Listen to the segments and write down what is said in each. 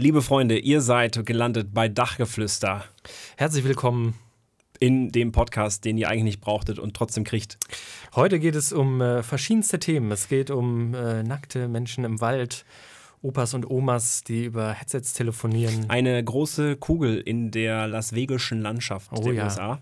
Liebe Freunde, ihr seid gelandet bei Dachgeflüster Herzlich willkommen. in dem Podcast, den ihr eigentlich nicht brauchtet und trotzdem kriegt. Heute geht es um äh, verschiedenste Themen. Es geht um äh, nackte Menschen im Wald, Opas und Omas, die über Headsets telefonieren Eine große Kugel in der Las Vegasischen Landschaft Oh der ja. USA.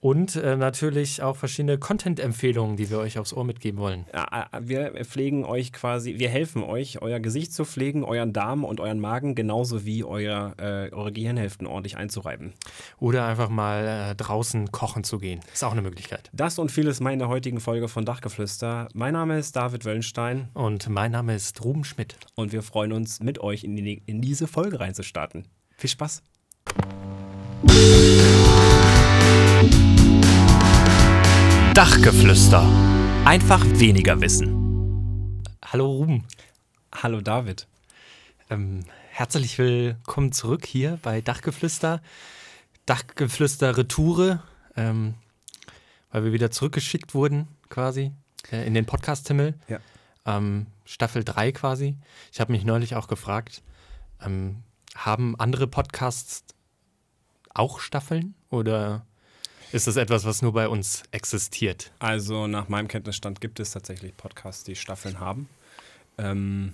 Und äh, natürlich auch verschiedene Content-Empfehlungen, die wir euch aufs Ohr mitgeben wollen. Ja, äh, Wir pflegen euch quasi, wir helfen euch, euer Gesicht zu pflegen, euren Darm und euren Magen, genauso wie euer, äh, eure Gehirnhälften ordentlich einzureiben. Oder einfach mal äh, draußen kochen zu gehen. Ist auch eine Möglichkeit. Das und vieles mehr in der heutigen Folge von Dachgeflüster. Mein Name ist David Wöllenstein Und mein Name ist Ruben Schmidt. und wir freuen uns, mit euch in, die, in diese Folge reinzustarten. Viel Spaß! Dachgeflüster. Einfach weniger wissen. Hallo Ruben. Hallo David. Ähm, herzlich willkommen zurück hier bei Dachgeflüster. Dachgeflüster Retoure, ähm, weil wir wieder zurückgeschickt wurden quasi äh, in den Podcast-Himmel. Ja. Ähm, Staffel 3 quasi. Ich habe mich neulich auch gefragt, ähm, haben andere Podcasts auch Staffeln oder ist das etwas, was nur bei uns existiert? Also nach meinem Kenntnisstand gibt es tatsächlich Podcasts, die Staffeln haben. Ähm,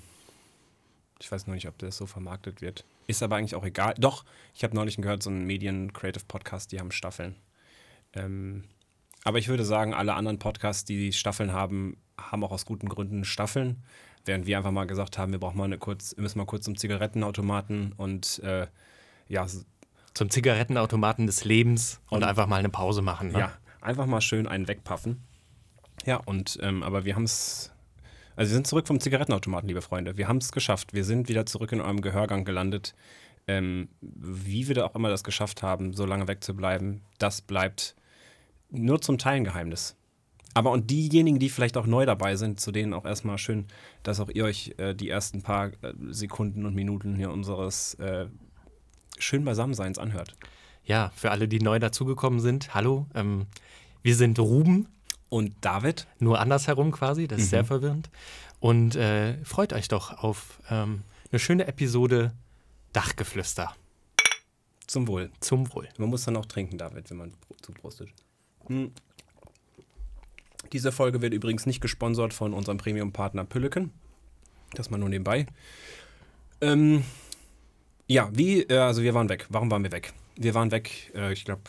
ich weiß noch nicht, ob das so vermarktet wird. Ist aber eigentlich auch egal. Doch, ich habe neulich gehört, so einen Medien-Creative-Podcast, die haben Staffeln. Ähm, aber ich würde sagen, alle anderen Podcasts, die Staffeln haben, haben auch aus guten Gründen Staffeln. Während wir einfach mal gesagt haben, wir brauchen mal eine kurz, müssen mal kurz zum Zigarettenautomaten und äh, ja, Zum Zigarettenautomaten des Lebens und, Und- einfach mal eine Pause machen. Ne? Ja, einfach mal schön einen wegpaffen. Ja, und ähm, aber wir haben es. Also wir sind zurück vom Zigarettenautomaten, liebe Freunde. Wir haben es geschafft. Wir sind wieder zurück in eurem Gehörgang gelandet. Ähm, wie wir da auch immer das geschafft haben, so lange wegzubleiben, das bleibt nur zum Teil ein Geheimnis. Aber und diejenigen, die vielleicht auch neu dabei sind, zu denen auch erstmal schön, dass auch ihr euch äh, die ersten paar äh, Sekunden und Minuten hier unseres äh, schön Beisammenseins anhört. Ja, für alle, die neu dazugekommen sind, hallo. Ähm, wir sind Ruben, Und David, nur andersherum quasi, das ist Mhm. sehr verwirrend. Und äh, freut euch doch auf ähm, eine schöne Episode Dachgeflüster. zum Wohl. Zum Wohl. Man muss dann auch trinken, David, wenn man zuprostet. Hm. Diese Folge wird übrigens nicht gesponsert von unserem Premium-Partner Pülleken. Das mal nur nebenbei. Ähm, ja, wie, äh, also wir waren weg. Warum waren wir weg? Wir waren weg, äh, ich glaube,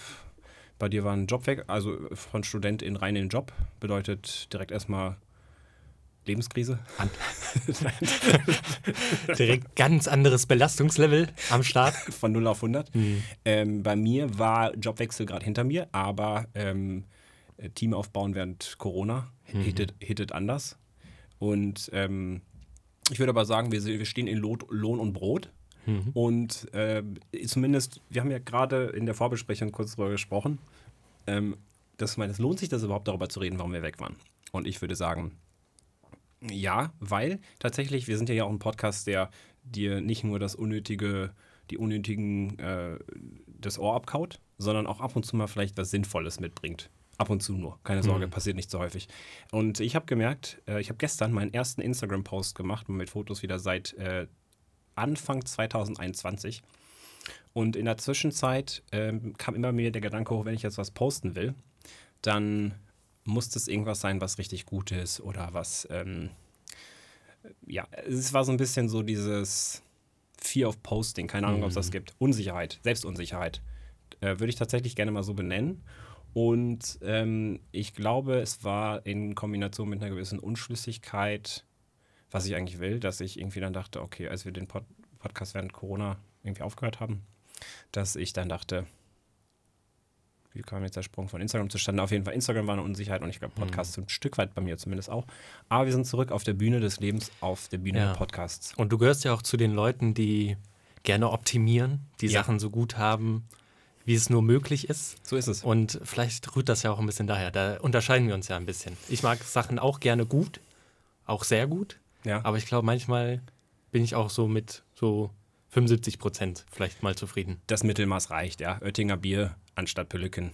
bei dir war ein Job weg, also von Student in rein in den Job. Bedeutet direkt erstmal Lebenskrise. Direkt ganz anderes Belastungslevel am Start. von 0 auf 100. Ähm, bei mir war Jobwechsel gerade hinter mir, aber ähm, äh, Team aufbauen während Corona hittet, hittet anders. Und ähm, ich würde aber sagen, wir, wir stehen in Lot, Lohn und Brot. Und äh, zumindest, wir haben ja gerade in der Vorbesprechung kurz darüber gesprochen, ähm, dass meine, es lohnt sich das überhaupt darüber zu reden, warum wir weg waren. Und ich würde sagen, ja, weil tatsächlich, wir sind ja auch ein Podcast, der dir nicht nur das unnötige, die unnötigen, äh, das Ohr abkaut, sondern auch ab und zu mal vielleicht was Sinnvolles mitbringt. Ab und zu nur. Keine Sorge, passiert nicht so häufig. Und ich habe gemerkt, äh, ich habe gestern meinen ersten Instagram-Post gemacht mit Fotos wieder seit äh, Anfang 2021. Und in der Zwischenzeit ähm, kam immer mir der Gedanke hoch, wenn ich jetzt was posten will, dann muss das irgendwas sein, was richtig gut ist oder was, ähm, ja, es war so ein bisschen so dieses Fear of Posting, keine Ahnung, ob es das gibt. Unsicherheit, Selbstunsicherheit. Äh, Würde ich tatsächlich gerne mal so benennen. Und ähm, ich glaube, es war in Kombination mit einer gewissen Unschlüssigkeit, was ich eigentlich will, dass ich irgendwie dann dachte, okay, als wir den Pod Podcast während Corona irgendwie aufgehört haben, dass ich dann dachte, wie kam jetzt der Sprung von Instagram zustande? Auf jeden Fall, Instagram war eine Unsicherheit und ich glaube, Podcast ein Stück weit bei mir zumindest auch. Aber wir sind zurück auf der Bühne des Lebens, auf der Bühne Ja. der Podcasts. Und du gehörst ja auch zu den Leuten, die gerne optimieren, die Ja. Sachen so gut haben, wie es nur möglich ist. So ist es. Und vielleicht rührt das ja auch ein bisschen daher. Da unterscheiden wir uns ja ein bisschen. Ich mag Sachen auch gerne gut, auch sehr gut. Ja. Aber ich glaube, manchmal bin ich auch so mit so 75 Prozent vielleicht mal zufrieden. das Mittelmaß reicht, ja. Oettinger Bier anstatt Pülliken.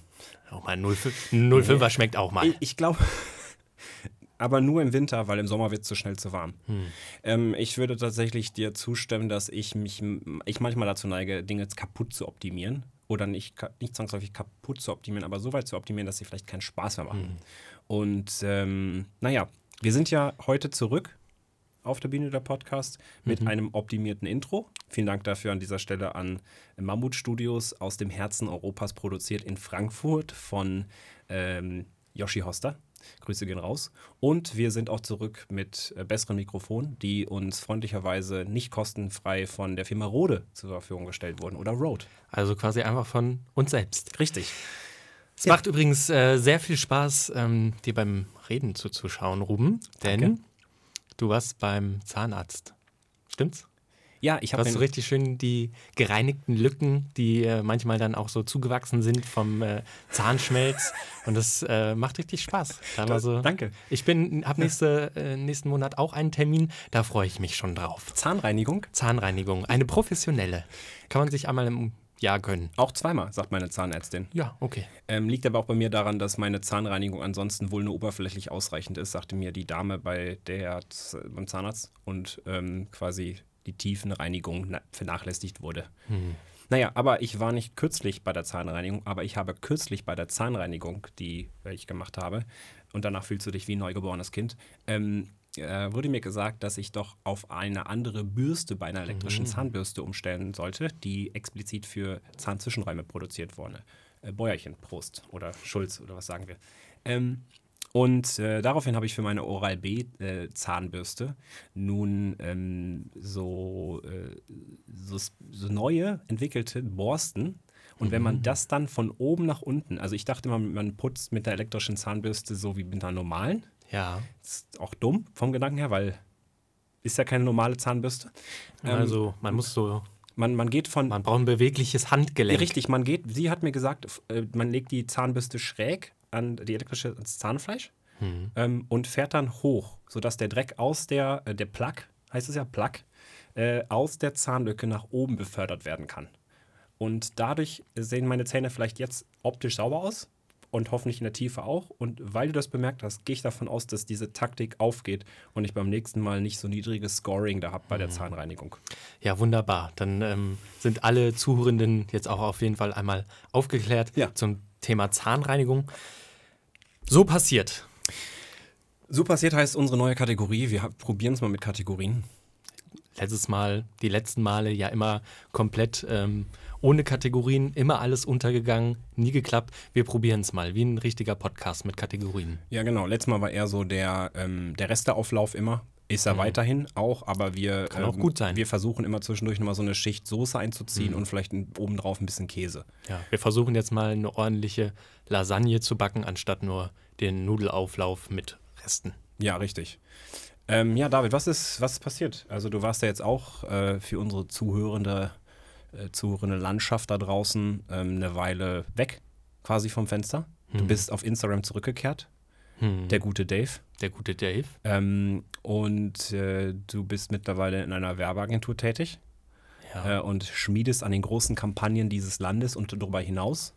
Auch mal 05 05er schmeckt auch mal. Ich, ich glaube, aber nur im Winter, weil im Sommer wird es zu schnell zu warm. Ähm, ich würde tatsächlich dir zustimmen, dass ich mich, ich manchmal dazu neige, Dinge kaputt zu optimieren. Oder nicht, nicht zwangsläufig kaputt zu optimieren, aber so weit zu optimieren, dass sie vielleicht keinen Spaß mehr machen. Und ähm, naja, wir sind ja heute zurück auf der Bühne der Podcast mit einem optimierten Intro. Vielen Dank dafür an dieser Stelle an Mammut Studios aus dem Herzen Europas produziert in Frankfurt von ähm, Yoshi Hoster. Grüße gehen raus. Und wir sind auch zurück mit äh, besseren Mikrofonen, die uns freundlicherweise nicht kostenfrei von der Firma Rode zur Verfügung gestellt wurden oder Rode. Also quasi einfach von uns selbst. Richtig. Es macht übrigens äh, sehr viel Spaß, ähm, dir beim Reden zuzuschauen, Ruben. Denn Danke. Du warst beim Zahnarzt. Stimmt's? Ja, ich Du habe hast so richtig schön die gereinigten Lücken, die äh, manchmal dann auch so zugewachsen sind vom äh, Zahnschmelz. Und das äh, macht richtig Spaß. Da war so, Danke. Ich bin, habe nächste, äh, nächsten Monat auch einen Termin, da freue ich mich schon drauf. Zahnreinigung. Zahnreinigung, eine professionelle. Kann man sich einmal im Jahr gönnen. Auch zweimal, sagt meine Zahnärztin. Ja, okay. Ähm, liegt aber auch bei mir daran, dass meine Zahnreinigung ansonsten wohl nur oberflächlich ausreichend ist, sagte mir die Dame bei der beim Zahnarzt und ähm, quasi die Tiefenreinigung na- vernachlässigt wurde. Naja, aber ich war nicht kürzlich bei der Zahnreinigung, aber ich habe kürzlich bei der Zahnreinigung, die ich gemacht habe, und danach fühlst du dich wie ein neugeborenes Kind, ähm, äh, wurde mir gesagt, dass ich doch auf eine andere Bürste bei einer elektrischen Zahnbürste umstellen sollte, die explizit für Zahnzwischenräume produziert wurde. Äh, Bäuerchen, Prost oder Schulz oder was sagen wir. Ähm, und äh, daraufhin habe ich für meine Oral-B äh, Zahnbürste nun ähm, so, äh, so, so neue entwickelte Borsten. Und wenn man das dann von oben nach unten, also ich dachte immer, man putzt mit der elektrischen Zahnbürste so wie mit einer normalen. Ja. Ist auch dumm vom Gedanken her, weil ist ja keine normale Zahnbürste. Ähm, also man muss so, man, man geht von man braucht ein bewegliches Handgelenk. Richtig, man geht, sie hat mir gesagt, äh, man legt die Zahnbürste schräg an die elektrische ans Zahnfleisch ähm, und fährt dann hoch, sodass der Dreck aus der, äh, der Plug, heißt es ja Plug, äh, aus der Zahnlücke nach oben befördert werden kann. Und dadurch sehen meine Zähne vielleicht jetzt optisch sauber aus und hoffentlich in der Tiefe auch. Und weil du das bemerkt hast, gehe ich davon aus, dass diese Taktik aufgeht und ich beim nächsten Mal nicht so niedriges Scoring da habe bei der Zahnreinigung. Ja, wunderbar. Dann ähm, sind alle Zuhörenden jetzt auch auf jeden Fall einmal aufgeklärt Ja. zum Thema Zahnreinigung. So passiert. So passiert heißt unsere neue Kategorie. Wir probieren es mal mit Kategorien. Letztes Mal, die letzten Male ja immer komplett ähm, ohne Kategorien, immer alles untergegangen, nie geklappt. Wir probieren es mal, wie ein richtiger Podcast mit Kategorien. Ja, genau. Letztes Mal war eher so der, ähm, der Resteauflauf immer. Ist er weiterhin auch, aber wir, Mhm. Kann auch ähm, gut sein. Mhm. wir versuchen immer zwischendurch nochmal so eine Schicht Soße einzuziehen und vielleicht obendrauf ein bisschen Käse. Ja, wir versuchen jetzt mal eine ordentliche Lasagne zu backen, anstatt nur den Nudelauflauf mit Resten. Ja, richtig. Ähm, ja, David, was ist, was ist passiert? Also du warst ja jetzt auch äh, für unsere zuhörende, äh, zuhörende Landschaft da draußen ähm, eine Weile weg, quasi vom Fenster. Du bist auf Instagram zurückgekehrt, Hm. der gute Dave. Der gute Dave. Ähm, und äh, du bist mittlerweile in einer Werbeagentur tätig Ja. äh, und schmiedest an den großen Kampagnen dieses Landes und darüber hinaus.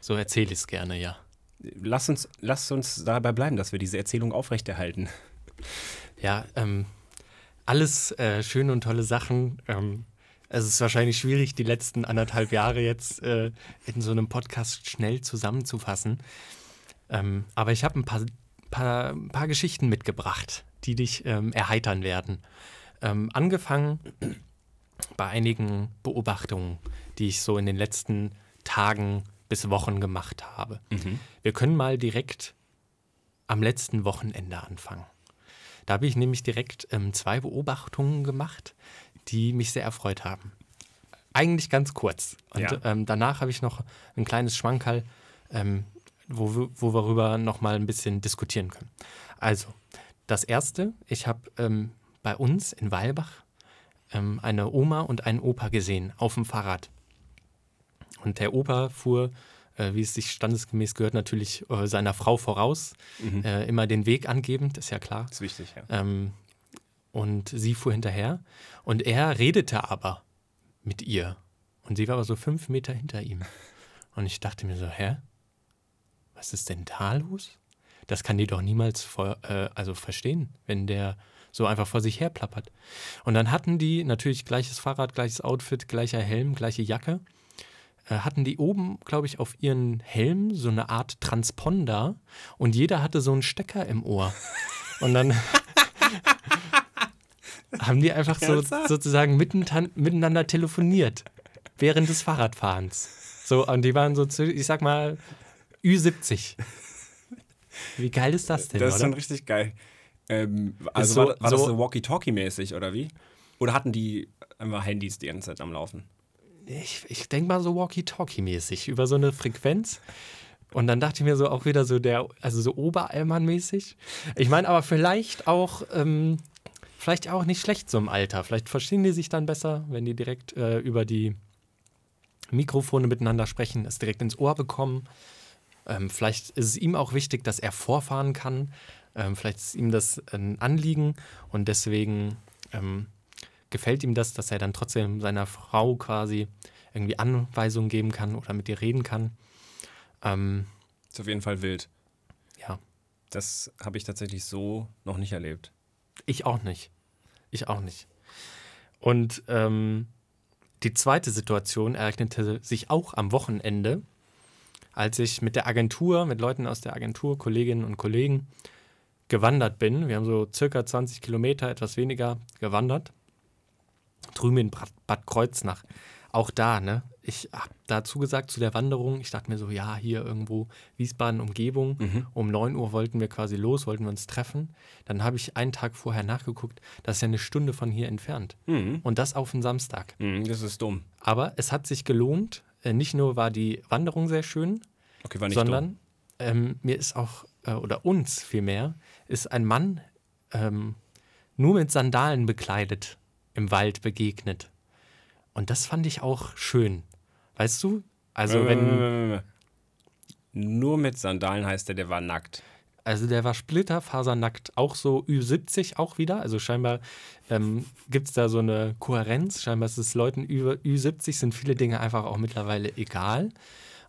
So erzähle ich es gerne, ja. Lass uns, lass uns dabei bleiben, dass wir diese Erzählung aufrechterhalten. Ja, ähm, alles äh, schöne und tolle Sachen. Ähm, es ist wahrscheinlich schwierig, die letzten anderthalb Jahre jetzt äh, in so einem Podcast schnell zusammenzufassen. Ähm, aber ich habe ein paar, paar, paar Geschichten mitgebracht, die dich ähm, erheitern werden. Ähm, angefangen bei einigen Beobachtungen, die ich so in den letzten Tagen bis Wochen gemacht habe. Wir können mal direkt am letzten Wochenende anfangen. Da habe ich nämlich direkt ähm, zwei Beobachtungen gemacht, die mich sehr erfreut haben. Eigentlich ganz kurz. Und Ja. ähm, danach habe ich noch ein kleines Schwankerl, ähm, wo, wir- wo wir darüber noch mal ein bisschen diskutieren können. Also, das Erste, ich habe ähm, bei uns in Weilbach ähm, eine Oma und einen Opa gesehen auf dem Fahrrad. Und der Opa fuhr, äh, wie es sich standesgemäß gehört, natürlich äh, seiner Frau voraus, äh, immer den Weg angebend, ist ja klar. ist wichtig, ja. Ähm, und sie fuhr hinterher und er redete aber mit ihr. Und sie war aber so fünf Meter hinter ihm. Und ich dachte mir so, hä? Was ist denn da los? das kann die doch niemals vor, äh, also verstehen, wenn der so einfach vor sich her plappert. Und dann hatten die natürlich gleiches Fahrrad, gleiches Outfit, gleicher Helm, gleiche Jacke. Äh, hatten die oben, glaube ich, auf ihren Helm so eine Art Transponder und jeder hatte so einen Stecker im Ohr. Und dann haben die einfach so, sozusagen miteinander, telefoniert während des Fahrradfahrens. So, und die waren so, ich sag mal, Ü70. Wie geil ist das denn? Das ist oder? schon richtig geil. Ähm, also so- war, war das so- so Walkie-Talkie-mäßig oder wie? Oder hatten die einfach Handys die ganze Zeit am Laufen? Ich, ich denke mal so Walkie-Talkie-mäßig über so eine Frequenz. Und dann dachte ich mir so auch wieder so der, also so Oberallmann-mäßig. Ich meine aber vielleicht auch, ähm, vielleicht auch nicht schlecht so im Alter. Vielleicht verstehen die sich dann besser, wenn die direkt äh, über die Mikrofone miteinander sprechen, es direkt ins Ohr bekommen. Ähm, vielleicht ist es ihm auch wichtig, dass er vorfahren kann. Ähm, vielleicht ist ihm das ein Anliegen und deswegen ähm, gefällt ihm das, dass er dann trotzdem seiner Frau quasi irgendwie Anweisungen geben kann oder mit ihr reden kann. Ähm, Ist auf jeden Fall wild. ja, Das habe ich tatsächlich so noch nicht erlebt. ich auch nicht. Ich auch nicht. Und ähm, die zweite Situation ereignete sich auch am Wochenende, als ich mit der Agentur, mit Leuten aus der Agentur, Kolleginnen und Kollegen, gewandert bin. Wir haben so circa 20 Kilometer, etwas weniger gewandert. Drüben in Bad, Kreuznach. Auch da, ne? Ich habe dazu gesagt zu der Wanderung, ich dachte mir so, ja, hier irgendwo Wiesbaden, Umgebung. Um 9 Uhr wollten wir quasi los, wollten wir uns treffen. Dann habe ich einen Tag vorher nachgeguckt, das ist ja eine Stunde von hier entfernt. Und das auf einen Samstag. Mhm, das ist dumm. Aber es hat sich gelohnt. Äh, Nicht nur war die Wanderung sehr schön, Okay, sondern ähm, mir ist auch, äh, oder uns vielmehr, ist ein Mann ähm, nur mit Sandalen bekleidet im Wald begegnet. Und das fand ich auch schön. Weißt du? Also, Äh, wenn, Nur mit Sandalen heißt er, der war nackt. also der war splitterfasernackt, auch so Ü70 auch wieder. Also scheinbar ähm, gibt es da so eine Kohärenz. Scheinbar ist es Leuten über Ü70 sind viele Dinge einfach auch mittlerweile egal.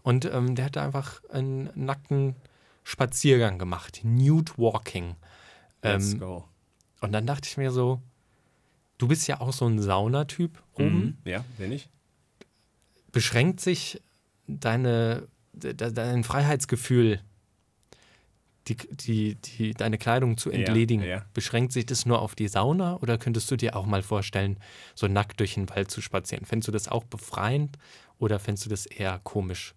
Und ähm, der hat da einfach einen nackten Spaziergang gemacht. Nude Walking. Let's Ähm, go. und dann dachte ich mir so, du bist ja auch so ein Saunatyp, Ruben. Mhm. Ja, bin ich. Beschränkt sich deine, de, de, dein Freiheitsgefühl, die, die, die, deine Kleidung zu entledigen, ja. beschränkt sich das nur auf die Sauna oder könntest du dir auch mal vorstellen, so nackt durch den Wald zu spazieren? Fändest du das auch befreiend oder fändest du das eher komisch?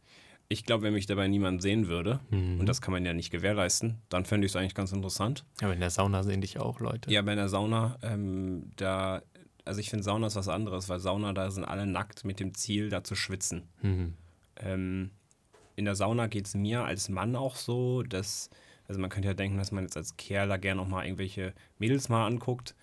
Ich glaube, wenn mich dabei niemand sehen würde, Mhm. und das kann man ja nicht gewährleisten, dann fände ich es eigentlich ganz interessant. Aber in der Sauna sehen dich auch Leute. Ja, bei einer Sauna, ähm, da, also ich finde Sauna ist was anderes, weil Sauna, da sind alle nackt mit dem Ziel, da zu schwitzen. Mhm. Ähm, in der Sauna geht es mir als Mann auch so, dass, also man könnte ja denken, dass man jetzt als Kerl da gerne auch mal irgendwelche Mädels mal anguckt.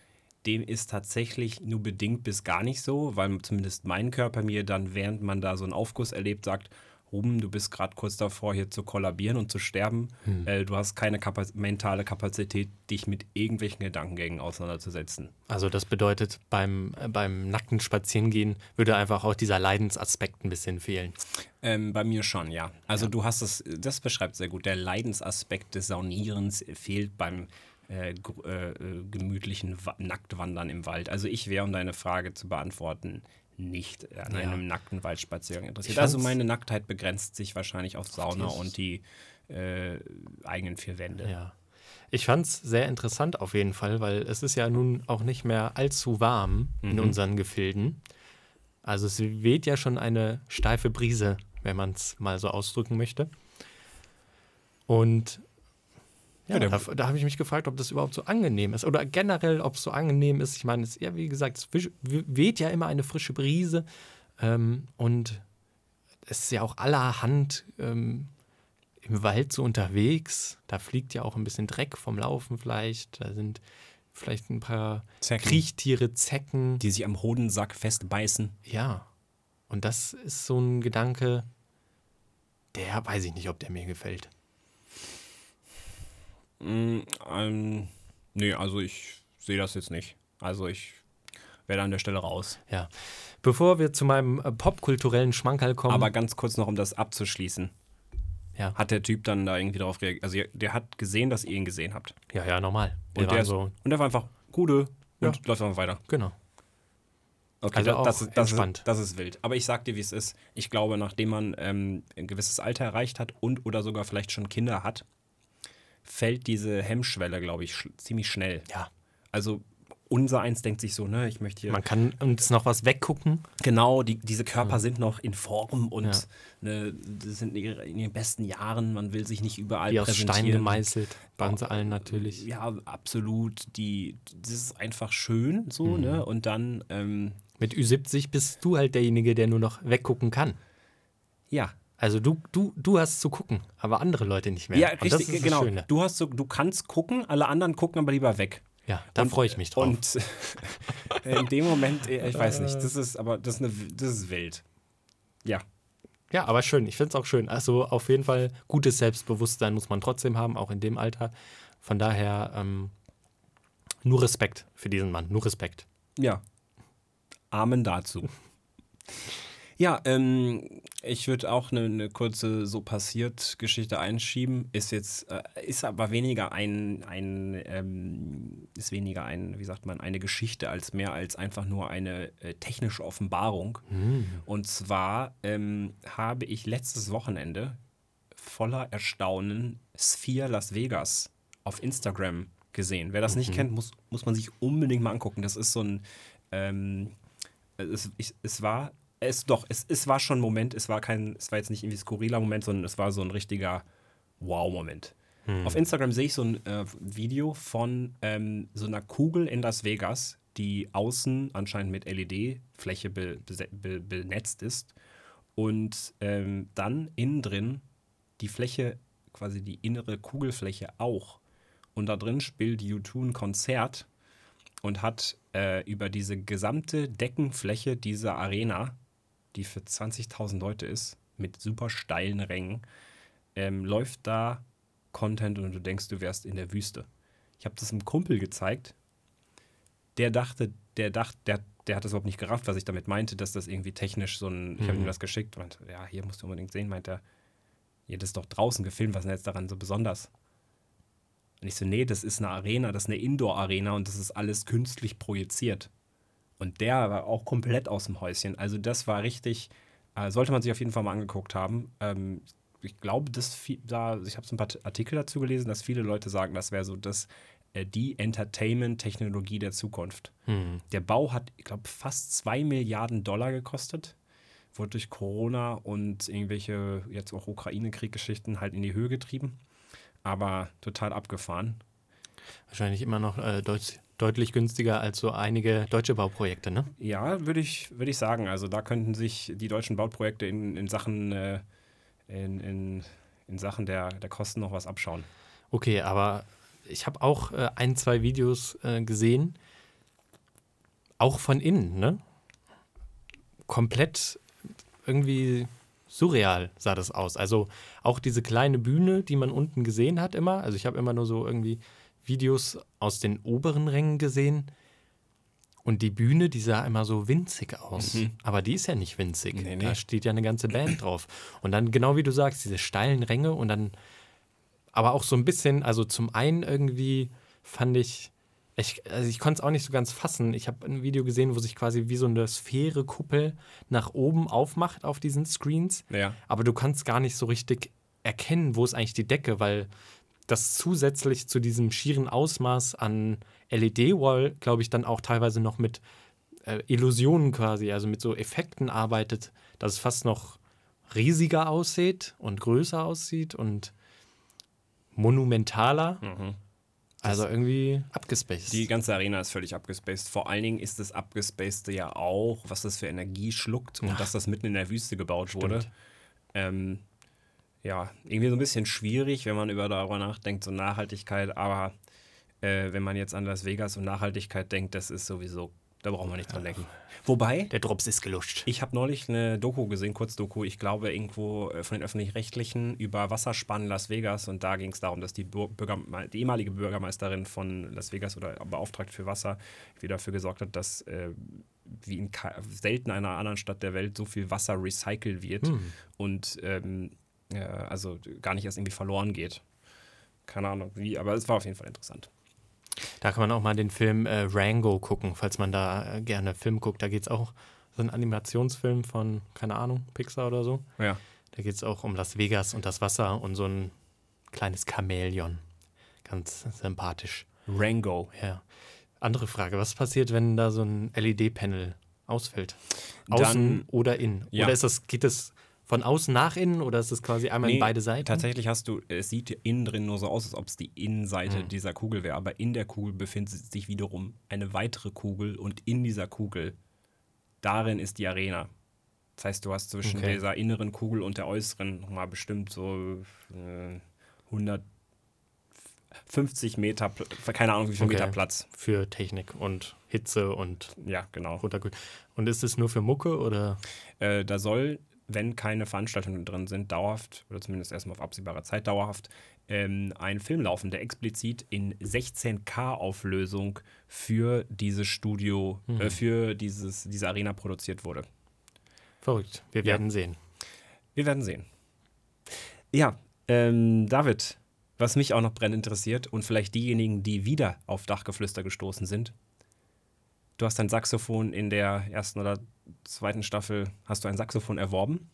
Dem ist tatsächlich nur bedingt bis gar nicht so, weil zumindest mein Körper mir dann, während man da so einen Aufguss erlebt, sagt, Ruben, du bist gerade kurz davor, hier zu kollabieren und zu sterben. Äh, du hast keine Kapaz mentale Kapazität, dich mit irgendwelchen Gedankengängen auseinanderzusetzen. Also das bedeutet, beim, äh, beim nackten Spazierengehen würde einfach auch dieser Leidensaspekt ein bisschen fehlen. Ähm, bei mir schon, ja. Also du hast es, das beschreibt sehr gut. Der Leidensaspekt des Saunierens fehlt beim äh, äh, äh, gemütlichen Wa Nacktwandern im Wald. Also ich wäre, um deine Frage zu beantworten, nicht an Ja. einem nackten Waldspaziergang interessiert. Also meine Nacktheit begrenzt sich wahrscheinlich auf Sauna die- und die äh, eigenen vier Wände. Ja. Ich fand es sehr interessant auf jeden Fall, weil es ist ja nun auch nicht mehr allzu warm in unseren Gefilden. Also es weht ja schon eine steife Brise, wenn man es mal so ausdrücken möchte. Und ja, da, da habe ich mich gefragt, ob das überhaupt so angenehm ist. Oder generell, ob es so angenehm ist. Ich meine, es, ja, wie gesagt, es weht ja immer eine frische Brise. Ähm, und es ist ja auch allerhand ähm, im Wald so unterwegs. Da fliegt ja auch ein bisschen Dreck vom Laufen vielleicht. Da sind vielleicht ein paar Zecken. Kriechtiere, Zecken. Die sich am Hodensack festbeißen. Ja. Und das ist so ein Gedanke, der weiß ich nicht, ob der mir gefällt. Mm, ähm, nee, also ich sehe das jetzt nicht. Also ich wäre an der Stelle raus. Ja. Bevor wir zu meinem äh, popkulturellen Schmankerl kommen. Aber ganz kurz noch, um das abzuschließen. Ja. Hat der Typ dann da irgendwie drauf reagiert? Also der hat gesehen, dass ihr ihn gesehen habt. Ja, ja, normal. Wir Und der, ist, so, und der war einfach Gude und Ja. läuft einfach weiter. genau. Okay, Also das, ist, das, entspannt. ist, das ist wild. Aber ich sag dir, wie es ist. Ich glaube, nachdem man ähm, ein gewisses Alter erreicht hat und oder sogar vielleicht schon Kinder hat, fällt diese Hemmschwelle, glaube ich, sch ziemlich schnell. Ja. Also unser eins denkt sich so, ne, ich möchte hier. Man kann uns noch was weggucken. genau, die, diese Körper sind noch in Form und Ja. ne, das sind in ihre- in ihren besten Jahren. Man will sich nicht überall Wie aus. Stein gemeißelt. Bei uns allen natürlich. Ja, absolut. Die, das ist einfach schön so, Mhm. ne? Und dann, ähm, Mit Ü70 bist du halt derjenige, der nur noch weggucken kann. ja, Also du, du, du hast zu gucken, aber andere Leute nicht mehr. Ja, Und das richtig, genau. Du, hast so, du kannst gucken, alle anderen gucken aber lieber weg. Ja, da freue ich mich drauf. Und in dem Moment, ich weiß nicht, das ist aber das ist, eine, das ist wild. Ja, Ja, aber schön. Ich finde es auch schön. Also auf jeden Fall gutes Selbstbewusstsein muss man trotzdem haben, auch in dem Alter. Von daher ähm, nur Respekt für diesen Mann. Nur Respekt. ja. Amen dazu. Ja, ähm, ich würde auch eine, eine kurze so passiert Geschichte einschieben. Ist jetzt, äh, ist aber weniger ein, ein ähm, ist weniger ein, wie sagt man, eine Geschichte als mehr als einfach nur eine äh, technische Offenbarung. Und zwar ähm, habe ich letztes Wochenende voller Erstaunen Sphere Las Vegas auf Instagram gesehen. Wer das nicht kennt, muss, muss man sich unbedingt mal angucken. Das ist so ein, ähm, es, ich, es war, es doch, es, es war schon ein Moment, es war kein, es war jetzt nicht irgendwie ein skurriler Moment, sondern es war so ein richtiger Wow-Moment. Auf Instagram sehe ich so ein äh, Video von ähm, so einer Kugel in Las Vegas, die außen anscheinend mit LED-Fläche be, be, benetzt ist und ähm, dann innen drin die Fläche, quasi die innere Kugelfläche auch. Und da drin spielt U2 ein Konzert und hat äh, über diese gesamte Deckenfläche dieser Arena, die für 20.000 Leute ist, mit super steilen Rängen, ähm, läuft da Content und du denkst, du wärst in der Wüste. Ich habe das einem Kumpel gezeigt, der dachte, der dachte, der, der hat das überhaupt nicht gerafft, was ich damit meinte, dass das irgendwie technisch so ein, ich habe ihm das geschickt und ja, hier musst du unbedingt sehen, meint er, ja, das ist doch draußen gefilmt, was ist denn jetzt daran so besonders? Und ich so, nee, das ist eine Arena, das ist eine Indoor-Arena und das ist alles künstlich projiziert. Und der war auch komplett aus dem Häuschen. Also das war richtig, äh, sollte man sich auf jeden Fall mal angeguckt haben. Ähm, ich glaube, viel, da, ich habe so ein paar Artikel dazu gelesen, dass viele Leute sagen, das wäre so das, äh, die Entertainment-Technologie der Zukunft. Der Bau hat, ich glaube, fast zwei Milliarden Dollar gekostet. Wurde durch Corona und irgendwelche jetzt auch Ukraine-Krieg-Geschichten halt in die Höhe getrieben. Aber total abgefahren. Wahrscheinlich immer noch äh, deut deutlich günstiger als so einige deutsche Bauprojekte, ne? Ja, würde ich, würd ich sagen. Also da könnten sich die deutschen Bauprojekte in, in Sachen, äh, in, in, in Sachen der, der Kosten noch was abschauen. Okay, aber ich habe auch äh, ein, zwei Videos äh, gesehen, auch von innen, ne? Komplett irgendwie surreal sah das aus. Also auch diese kleine Bühne, die man unten gesehen hat immer. Also ich habe immer nur so irgendwie Videos aus den oberen Rängen gesehen. Und die Bühne, die sah immer so winzig aus. Aber die ist ja nicht winzig. Nee, Da nee. steht ja eine ganze Band drauf. Und dann, genau wie du sagst, diese steilen Ränge und dann aber auch so ein bisschen, also zum einen irgendwie fand ich, ich also ich konnte es auch nicht so ganz fassen. Ich habe ein Video gesehen, wo sich quasi wie so eine Sphäre-Kuppel nach oben aufmacht auf diesen Screens. Ja. Aber du kannst gar nicht so richtig erkennen, wo ist eigentlich die Decke, weil das zusätzlich zu diesem schieren Ausmaß an LED-Wall, glaube ich, dann auch teilweise noch mit äh, Illusionen quasi, also mit so Effekten arbeitet, dass es fast noch riesiger aussieht und größer aussieht und monumentaler. Also irgendwie abgespaced. Die ganze Arena ist völlig abgespaced. Vor allen Dingen ist das Abgespacede ja auch, was das für Energie schluckt und dass das mitten in der Wüste gebaut wurde. Ähm, ja, irgendwie so ein bisschen schwierig, wenn man über darüber nachdenkt, so Nachhaltigkeit, aber äh, wenn man jetzt an Las Vegas und Nachhaltigkeit denkt, das ist sowieso, da braucht man nicht dran denken. Wobei, Der Drops ist geluscht. ich habe neulich eine Doku gesehen, Kurzdoku, ich glaube irgendwo äh, von den Öffentlich-Rechtlichen über Wasserspannen Las Vegas und da ging es darum, dass die, Bür Bürgerme die ehemalige Bürgermeisterin von Las Vegas oder beauftragt für Wasser wie dafür gesorgt hat, dass äh, wie in selten einer anderen Stadt der Welt so viel Wasser recycelt wird und ähm, äh, also gar nicht erst irgendwie verloren geht. Keine Ahnung wie, aber es war auf jeden Fall interessant. Da kann man auch mal den Film äh, Rango gucken, falls man da äh, gerne Film guckt. Da geht es auch, so ein Animationsfilm von, keine Ahnung, Pixar oder so. Ja. Da geht es auch um Las Vegas und das Wasser und so ein kleines Chamäleon. Ganz sympathisch. Rango. Ja. Andere Frage, was passiert, wenn da so ein LED-Panel ausfällt? Dann- Außen oder innen? Ja. Oder ist das, geht es von außen nach innen oder ist es quasi einmal in Nee, beide Seiten? Tatsächlich hast du, es sieht innen drin nur so aus, als ob es die Innenseite Mhm. dieser Kugel wäre, aber in der Kugel befindet sich wiederum eine weitere Kugel und in dieser Kugel, darin ist die Arena. Das heißt, du hast zwischen Okay. dieser inneren Kugel und der äußeren nochmal bestimmt so äh, 150 Meter, keine Ahnung wie viel Okay. Meter Platz. Für Technik und Hitze und Ja, genau. runterkühlen. Und ist es nur für Mucke oder? Äh, da soll, wenn keine Veranstaltungen drin sind, dauerhaft, oder zumindest erstmal auf absehbare Zeit dauerhaft, ähm, ein Film laufen, der explizit in 16K-Auflösung für dieses Studio, Mhm. äh, für dieses, diese Arena produziert wurde. Verrückt. Wir Ja. werden sehen. Wir werden sehen. Ja, ähm, David, was mich auch noch brennend interessiert und vielleicht diejenigen, die wieder auf Dachgeflüster gestoßen sind. Du hast ein Saxophon in der ersten oder zweiten Staffel, hast du ein Saxophon erworben.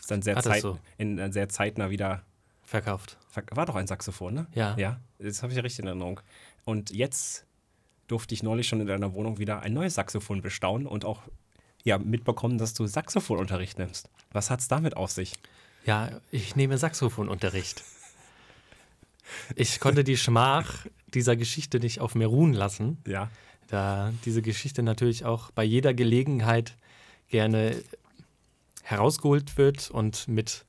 Ist dann sehr, zeit, so. in, äh, sehr zeitnah wieder. Verkauft. ver- War doch ein Saxophon, ne? Ja. Ja, das habe ich ja richtig in Erinnerung. Und jetzt durfte ich neulich schon in deiner Wohnung wieder ein neues Saxophon bestaunen und auch ja, mitbekommen, dass du Saxophonunterricht nimmst. Was hat es damit auf sich? Ja, ich nehme Saxophonunterricht. Ich konnte die Schmach dieser Geschichte nicht auf mir ruhen lassen, Ja. Da diese Geschichte natürlich auch bei jeder Gelegenheit gerne herausgeholt wird und mit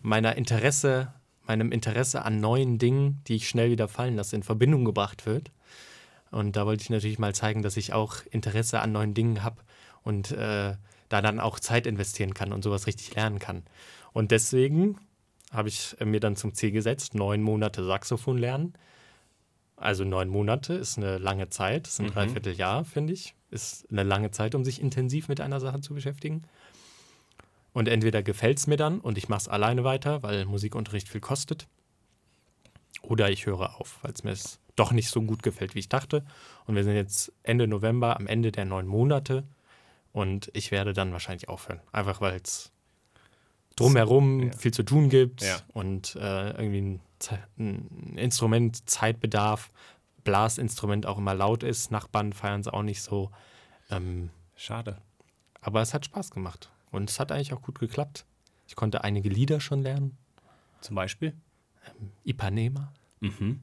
meiner Interesse, meinem Interesse an neuen Dingen, die ich schnell wieder fallen lasse, in Verbindung gebracht wird. Und da wollte ich natürlich mal zeigen, dass ich auch Interesse an neuen Dingen habe und äh, da dann auch Zeit investieren kann und sowas richtig lernen kann. Und deswegen habe ich äh, mir dann zum Ziel gesetzt, neun Monate Saxophon lernen. Also neun Monate ist eine lange Zeit, ist ein Mhm. Dreivierteljahr, finde ich. Ist eine lange Zeit, um sich intensiv mit einer Sache zu beschäftigen. Und entweder gefällt es mir dann und ich mache es alleine weiter, weil Musikunterricht viel kostet. Oder ich höre auf, weil es mir es doch nicht so gut gefällt, wie ich dachte. Und wir sind jetzt Ende November, am Ende der neun Monate. Und ich werde dann wahrscheinlich aufhören. Einfach weil es drumherum Ja. viel zu tun gibt Ja. und äh, irgendwie ein, ein Instrument Zeitbedarf, Blasinstrument auch immer laut ist. Nachbarn feiern es auch nicht so. Ähm, Schade. aber es hat Spaß gemacht. Und es hat eigentlich auch gut geklappt. Ich konnte einige Lieder schon lernen. Zum Beispiel? Ipanema. Mhm.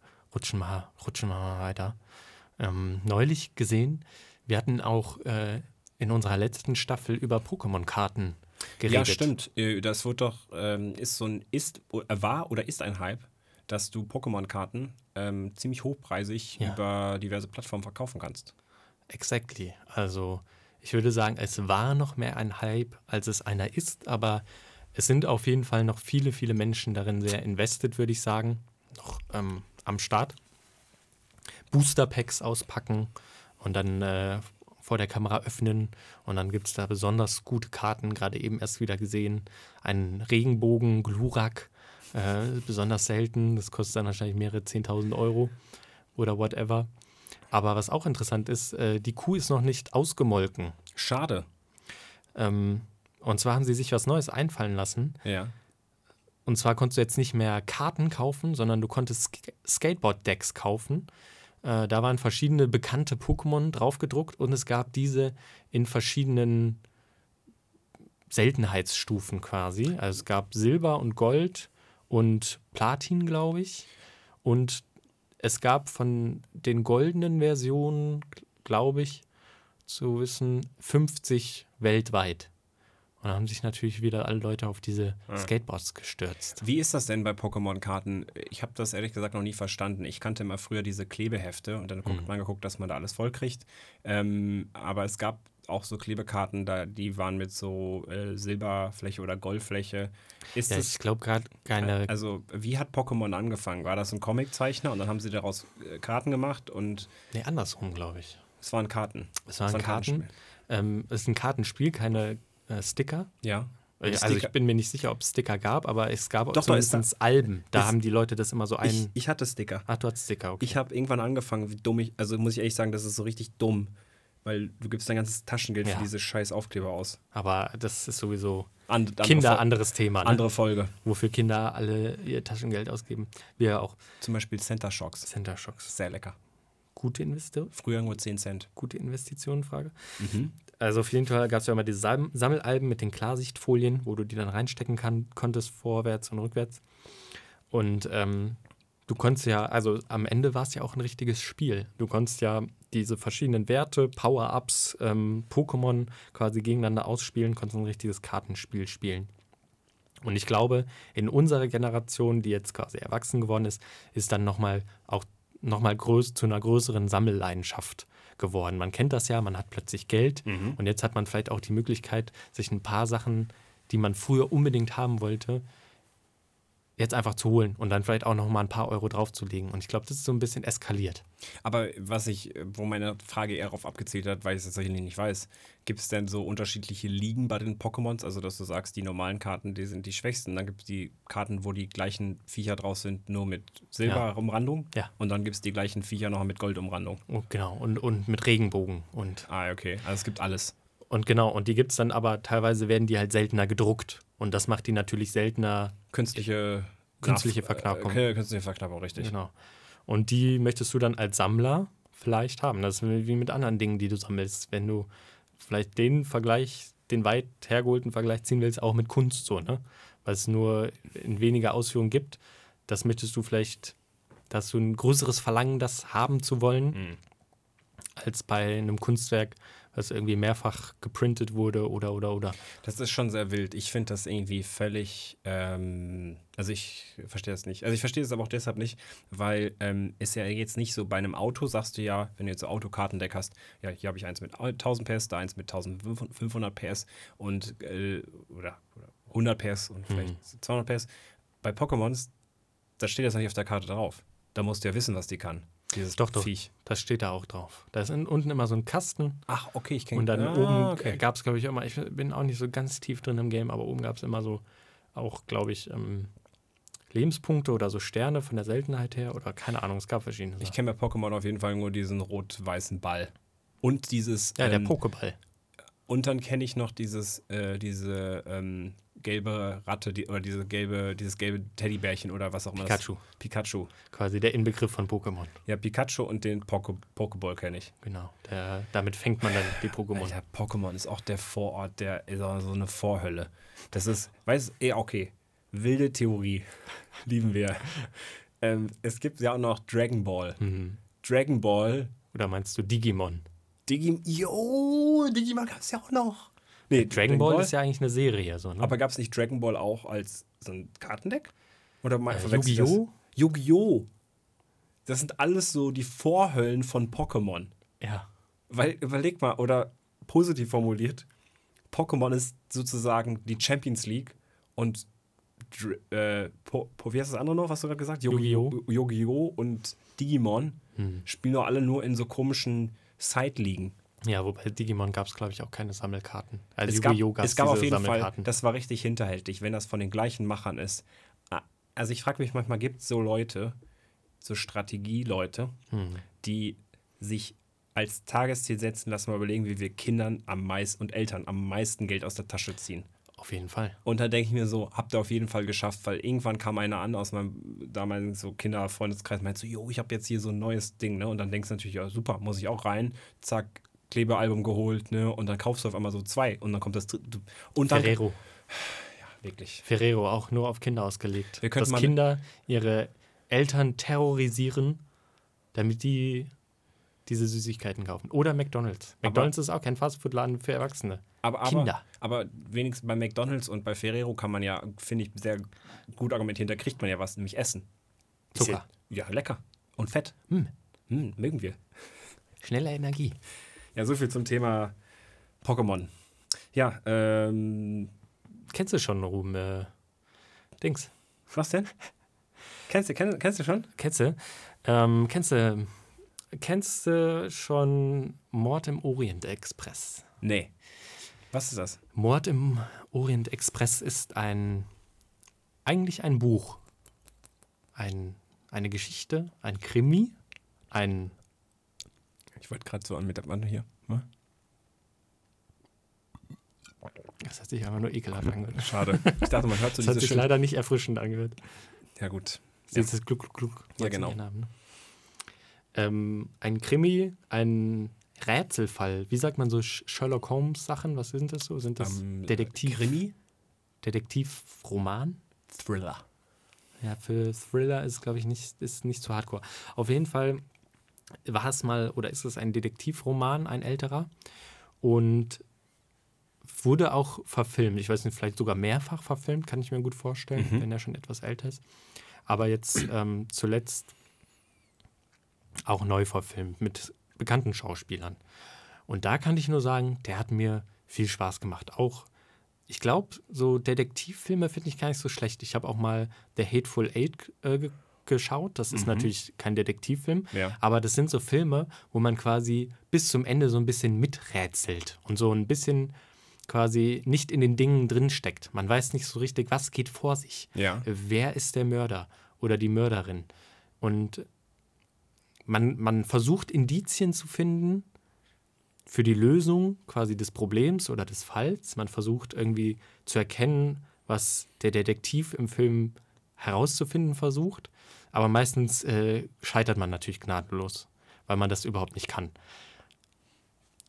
rutschen, wir, rutschen mal weiter. Ähm, neulich gesehen, wir hatten auch äh, in unserer letzten Staffel über Pokémon-Karten geredet. Ja, stimmt. Äh, Das wird doch, ähm, ist so ein, ist, äh, war oder ist ein Hype, dass du Pokémon-Karten ähm, ziemlich hochpreisig Ja. über diverse Plattformen verkaufen kannst. Exactly. Also ich würde sagen, es war noch mehr ein Hype, als es einer ist, aber es sind auf jeden Fall noch viele, viele Menschen darin sehr invested, würde ich sagen, noch ähm, am Start. Booster Packs auspacken und dann äh, vor der Kamera öffnen und dann gibt es da besonders gute Karten, gerade eben erst wieder gesehen. Einen Regenbogen, Glurak, äh, besonders selten, das kostet dann wahrscheinlich mehrere 10.000 Euro oder whatever. Aber was auch interessant ist, äh, die Kuh ist noch nicht ausgemolken. Schade. Ähm, und zwar haben sie sich was Neues einfallen lassen. Ja. Und zwar konntest du jetzt nicht mehr Karten kaufen, sondern du konntest Sk Skateboard-Decks kaufen. Äh, da waren verschiedene bekannte Pokémon draufgedruckt und es gab diese in verschiedenen Seltenheitsstufen quasi. Also es gab Silber und Gold und Platin, glaube ich. Und es gab von den goldenen Versionen, glaube ich, zu wissen, 50 weltweit. Und dann haben sich natürlich wieder alle Leute auf diese Skateboards gestürzt. Wie ist das denn bei Pokémon-Karten? Ich habe das ehrlich gesagt noch nie verstanden. Ich kannte immer früher diese Klebehefte und dann Mhm. guckt man geguckt, dass man da alles voll kriegt. Ähm, aber es gab auch so Klebekarten, da, die waren mit so äh, Silberfläche oder Goldfläche. Ist Ja, das ich glaube gerade keine. Also, wie hat Pokémon angefangen? War das ein Comiczeichner und dann haben sie daraus äh, Karten gemacht und nee, andersrum, glaube ich. es waren Karten. Es waren Es war ein Karten. Ähm, es ist ein Kartenspiel, keine äh, Sticker. Ja. Also Sticker- ich bin mir nicht sicher, ob es Sticker gab, aber es gab Doch, doch, zumindest ist Alben. Da ist- haben die Leute das immer so ein. Ich, ich hatte Sticker. Ach, du hattest Sticker, okay. Ich habe irgendwann angefangen, wie dumm ich, also muss ich ehrlich sagen, das ist so richtig dumm, weil du gibst dein ganzes Taschengeld Ja. für diese scheiß Aufkleber aus. aber das ist sowieso And, andere Kinder, Fol- anderes Thema. Ne? andere Folge. Wofür Kinder alle ihr Taschengeld ausgeben. Wir auch. Zum Beispiel Center Shocks. Center Shocks. Sehr lecker. Gute, Investi Früher nur 10 Cent. gute Investition, Frage. Mhm. Also auf jeden Fall gab es ja immer diese Sam Sammelalben mit den Klarsichtfolien, wo du die dann reinstecken kann, konntest, vorwärts und rückwärts. Und ähm, du konntest ja, also am Ende war es ja auch ein richtiges Spiel. Du konntest ja diese verschiedenen Werte, Power-Ups, ähm, Pokémon quasi gegeneinander ausspielen, konntest ein richtiges Kartenspiel spielen. Und ich glaube, in unserer Generation, die jetzt quasi erwachsen geworden ist, ist dann nochmal auch nochmal größ zu einer größeren Sammelleidenschaft geworden. Man kennt das ja, man hat plötzlich Geld und jetzt hat man vielleicht auch die Möglichkeit, sich ein paar Sachen, die man früher unbedingt haben wollte, jetzt einfach zu holen und dann vielleicht auch noch mal ein paar Euro draufzulegen. Und ich glaube, das ist so ein bisschen eskaliert. Aber was ich, wo meine Frage eher darauf abgezielt hat, weil ich es tatsächlich nicht weiß, gibt es denn so unterschiedliche Ligen bei den Pokémons? Also, dass du sagst, die normalen Karten, die sind die schwächsten. Dann gibt es die Karten, wo die gleichen Viecher draus sind, nur mit Silberumrandung. Ja. Und dann gibt es die gleichen Viecher noch mit Goldumrandung. Oh, genau, und, und mit Regenbogen und Ah, okay. Also es gibt alles. Und genau, und die gibt es dann aber teilweise werden die halt seltener gedruckt. Und das macht die natürlich seltener. Künstliche, Künstliche Verknappung. Äh, künstliche Verknappung, richtig. Genau. Und die möchtest du dann als Sammler vielleicht haben. Das ist wie mit anderen Dingen, die du sammelst. Wenn du vielleicht den Vergleich, den weit hergeholten Vergleich ziehen willst, auch mit Kunst so, ne? Weil es nur in weniger Ausführungen gibt. Das möchtest du vielleicht, dass du ein größeres Verlangen, das haben zu wollen, Mhm. als bei einem Kunstwerk, was irgendwie mehrfach geprintet wurde oder oder oder. Das ist schon sehr wild. Ich finde das irgendwie völlig. Ähm, also, ich verstehe das nicht. Also, ich verstehe es aber auch deshalb nicht, weil ähm, ist ja jetzt nicht so bei einem Auto, sagst du ja, wenn du jetzt so Autokartendeck hast, ja, hier habe ich eins mit 1000 PS, da eins mit 1500 PS und äh, oder, oder 100 PS und vielleicht 200 PS. Bei Pokémons, da steht das noch nicht auf der Karte drauf. Da musst du ja wissen, was die kann. Dieses Doch, doch. Viech. Das steht da auch drauf. Da ist in, unten immer so ein Kasten Ach, okay, ich kenne Und dann ah, oben okay. gab es, glaube ich, immer, ich bin auch nicht so ganz tief drin im Game, aber oben gab es immer so auch, glaube ich, ähm, Lebenspunkte oder so Sterne von der Seltenheit her oder keine Ahnung, es gab verschiedene. Ich Sachen. kenne bei Pokémon auf jeden Fall nur diesen rot-weißen Ball. Und dieses. Ja, der ähm, Pokéball. Und dann kenne ich noch dieses, äh, diese ähm, gelbe Ratte, die, oder diese gelbe, dieses gelbe Teddybärchen oder was auch immer. Pikachu. Das, Pikachu. Quasi der Inbegriff von Pokémon. Ja, Pikachu und den Poke, Pokéball kenne ich. Genau. Der, damit fängt man dann die Pokémon. Alter, Pokémon ist auch der Vorort, der ist auch so eine Vorhölle. Das ist, weißt du, eh, okay. Wilde Theorie. Lieben wir. ähm, es gibt ja auch noch Dragon Ball. Mhm. Dragon Ball Oder meinst du Digimon? Digimon. Jo, Digimon gab es ja auch noch. Nee, Dragon Ball ist ja eigentlich eine Serie, so, ne? Aber gab es nicht Dragon Ball auch als so ein Kartendeck? Oder mal Äh? Yu-Gi-Oh? Yu-Gi-Oh! Das sind alles so die Vorhöllen von Pokémon. ja. Weil, überleg mal, oder positiv formuliert, Pokémon ist sozusagen die Champions League und äh, po, po, wie heißt das andere noch, was du gerade gesagt hast? Yu-Gi-Oh! Yu-Gi-Oh! und Digimon Hm. spielen doch alle nur in so komischen Side-Ligen. Ja, wobei Digimon gab es, glaube ich, auch keine Sammelkarten. Also es gab, gab es gab auf jeden Fall, das war richtig hinterhältig, wenn das von den gleichen Machern ist. Ah, Also ich frage mich manchmal, gibt es so Leute, so Strategieleute, Hm. die sich als Tagesziel setzen, lass mal überlegen, wie wir Kindern am meisten und Eltern am meisten Geld aus der Tasche ziehen. Auf jeden Fall. Und da denke ich mir so, habt ihr auf jeden Fall geschafft, weil irgendwann kam einer an aus meinem damaligen so Kinderfreundeskreis und meinte so, jo, ich habe jetzt hier so ein neues Ding, ne? Und dann denkst du natürlich, ja, super, muss ich auch rein. Zack, Klebealbum geholt, ne? Und dann kaufst du auf einmal so zwei und dann kommt das dritte. Und dann, Ferrero. wirklich. Ferrero auch nur auf Kinder ausgelegt. Wir dass Kinder ihre Eltern terrorisieren, damit die diese Süßigkeiten kaufen. Oder McDonalds. Aber- McDonalds ist auch kein Fastfood-Laden für Erwachsene. Aber, aber, Kinder. aber wenigstens bei McDonalds und bei Ferrero kann man ja, finde ich, sehr gut argumentieren. Da kriegt man ja was, nämlich Essen. Zucker. Ja, ja, lecker. Und Fett. Hm. Hm, mögen wir. Schnelle Energie. Ja, so viel zum Thema Pokémon. Ja, ähm, Kennst du schon, Ruben? Äh, Dings. was denn? Kennst du, kennst, kennst du schon? Kennst du? Ähm, kennst du? Kennst du schon Mord im Orient Express? Nee. Was ist das? Mord im Orient Express ist ein eigentlich ein Buch. Ein, eine Geschichte, ein Krimi, ein Ich wollte gerade so an mit der Mann hier. Ne? Das hat sich einfach nur ekelhaft angehört. Schade. Ich dachte, man hört so Das hat dieses sich Schild. leider nicht erfrischend angehört. Ja, gut. Das ist das Gluck, Gluck, Gluck. Ja, genau. haben, ne? ähm, ein Krimi, ein Rätselfall. Wie sagt man so Sh- Sherlock Holmes Sachen? Was sind das so? Sind das Ähm, Detektiv? Krimi? Detektivroman? Thriller. Ja, für Thriller ist, glaube ich, nicht, ist nicht zu hardcore. Auf jeden Fall war es mal oder ist es ein Detektivroman, ein älterer. Und wurde auch verfilmt. Ich weiß nicht, vielleicht sogar mehrfach verfilmt, kann ich mir gut vorstellen, wenn er schon etwas älter ist. Aber jetzt ähm, zuletzt auch neu verfilmt mit bekannten Schauspielern. Und da kann ich nur sagen, der hat mir viel Spaß gemacht. Auch, ich glaube, so Detektivfilme finde ich gar nicht so schlecht. Ich habe auch mal The Hateful Eight äh, geschaut. Das ist natürlich kein Detektivfilm, Ja. aber das sind so Filme, wo man quasi bis zum Ende so ein bisschen miträtselt und so ein bisschen quasi nicht in den Dingen drinsteckt. Man weiß nicht so richtig, was geht vor sich. Ja. Wer ist der Mörder oder die Mörderin? Und man, man versucht Indizien zu finden für die Lösung quasi des Problems oder des Falls. Man versucht irgendwie zu erkennen, was der Detektiv im Film herauszufinden versucht. Aber meistens äh, scheitert man natürlich gnadenlos, weil man das überhaupt nicht kann.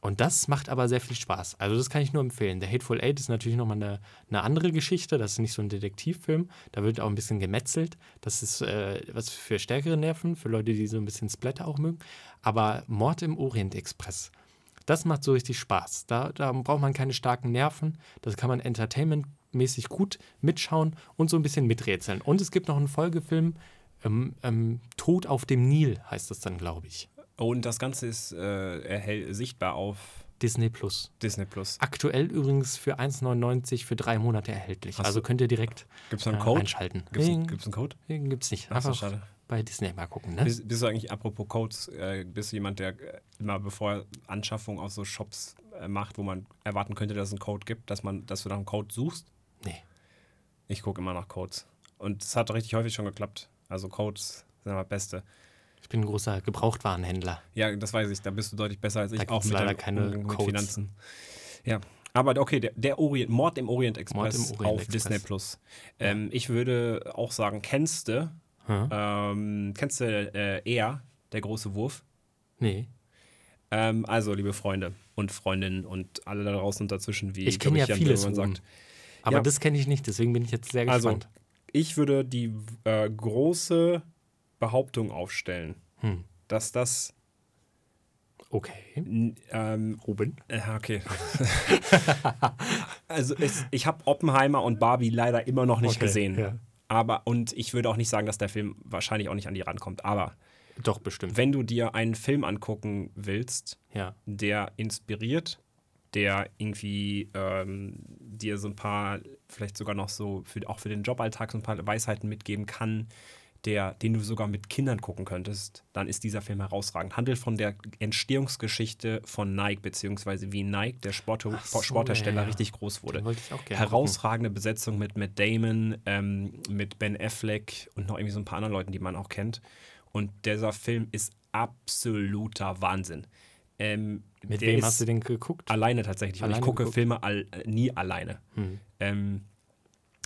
Und das macht aber sehr viel Spaß. Also das kann ich nur empfehlen. Der Hateful Eight ist natürlich nochmal eine, eine andere Geschichte. Das ist nicht so ein Detektivfilm. Da wird auch ein bisschen gemetzelt. Das ist äh, was für stärkere Nerven, für Leute, die so ein bisschen Splatter auch mögen. Aber Mord im Orient Express, das macht so richtig Spaß. Da, da braucht man keine starken Nerven. Das kann man entertainmentmäßig gut mitschauen und so ein bisschen miträtseln. Und es gibt noch einen Folgefilm, ähm, ähm, Tod auf dem Nil heißt das dann, glaube ich. Und das Ganze ist äh, sichtbar auf Disney Plus. Disney Plus. Aktuell übrigens für 1,99 für drei Monate erhältlich. Hast also könnt ihr direkt Gibt es da einen äh, Code? einschalten. Gibt es einen, gibt's einen Code? nee, gibt's nicht. Ach Einfach schade. bei Disney mal gucken. Ne? Bist, bist du eigentlich, apropos Codes, äh, bist du jemand, der äh, immer bevor er Anschaffung aus so Shops äh, macht, wo man erwarten könnte, dass es einen Code gibt, dass, man, dass du nach einem Code suchst? Nee. Ich gucke immer nach Codes. Und es hat richtig häufig schon geklappt. Also Codes sind immer Beste. Ich bin ein großer Gebrauchtwarenhändler. Ja, das weiß ich. Da bist du deutlich besser als ich. Da gibt's leider keine mit Codes. Finanzen. Ja. Aber okay, der, der Orient, Mord im Orient Express im Orient auf Express. Disney Plus. Ähm, Ich würde auch sagen, kennst du, Hm? ähm, kennst du äh, er, der große Wurf? Nee. Ähm, also, liebe Freunde und Freundinnen und alle da draußen und dazwischen, wie Ich kenne ja Jan vieles. Sagt. Aber Ja. das kenne ich nicht, deswegen bin ich jetzt sehr Also, gespannt. Ich würde die äh, große Behauptung aufstellen, Hm. dass das Okay. ähm, Ruben? Ja, okay. also es, ich habe Oppenheimer und Barbie leider immer noch nicht Okay, gesehen. ja. Aber und ich würde auch nicht sagen, dass der Film wahrscheinlich auch nicht an die rankommt. Aber Doch, bestimmt. wenn du dir einen Film angucken willst, ja. der inspiriert, der irgendwie ähm, dir so ein paar, vielleicht sogar noch so für, auch für den Joballtag so ein paar Weisheiten mitgeben kann, der, den du sogar mit Kindern gucken könntest, dann ist dieser Film herausragend. Handelt von der Entstehungsgeschichte von Nike, beziehungsweise wie Nike, der Sport, so, Sporthersteller, ja, ja. richtig groß wurde. Den wollte ich auch gerne Herausragende Besetzung mit Matt Damon, ähm, mit Ben Affleck und noch irgendwie so ein paar anderen Leuten, die man auch kennt. Und dieser Film ist absoluter Wahnsinn. Ähm, Mit wem hast du den geguckt? Alleine tatsächlich. Alleine ich gucke geguckt? Filme all, äh, nie alleine. Hm. Ähm,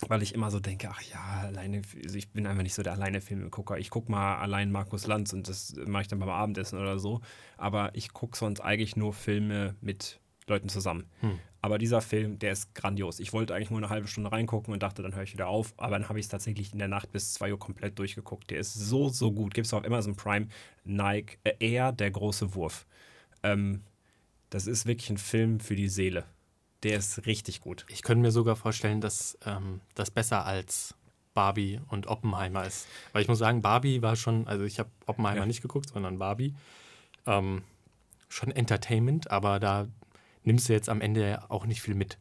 weil ich immer so denke, ach ja, alleine, also ich bin einfach nicht so der alleine Filmegucker. Ich gucke mal allein Markus Lanz und das mache ich dann beim Abendessen oder so. Aber ich gucke sonst eigentlich nur Filme mit Leuten zusammen. Hm. Aber dieser Film, der ist grandios. Ich wollte eigentlich nur eine halbe Stunde reingucken und dachte, dann höre ich wieder auf. Aber dann habe ich es tatsächlich in der Nacht bis 2 Uhr komplett durchgeguckt. Der ist so, so gut. Gibt es auf Amazon Prime, Nike, äh, er, der große Wurf. Ähm, das ist wirklich ein Film für die Seele. Der ist richtig gut. Ich könnte mir sogar vorstellen, dass ähm, das besser als Barbie und Oppenheimer ist. Weil ich muss sagen, Barbie war schon, also ich habe Oppenheimer Ja. nicht geguckt, sondern Barbie. Ähm, schon Entertainment, aber da nimmst du jetzt am Ende auch nicht viel mit.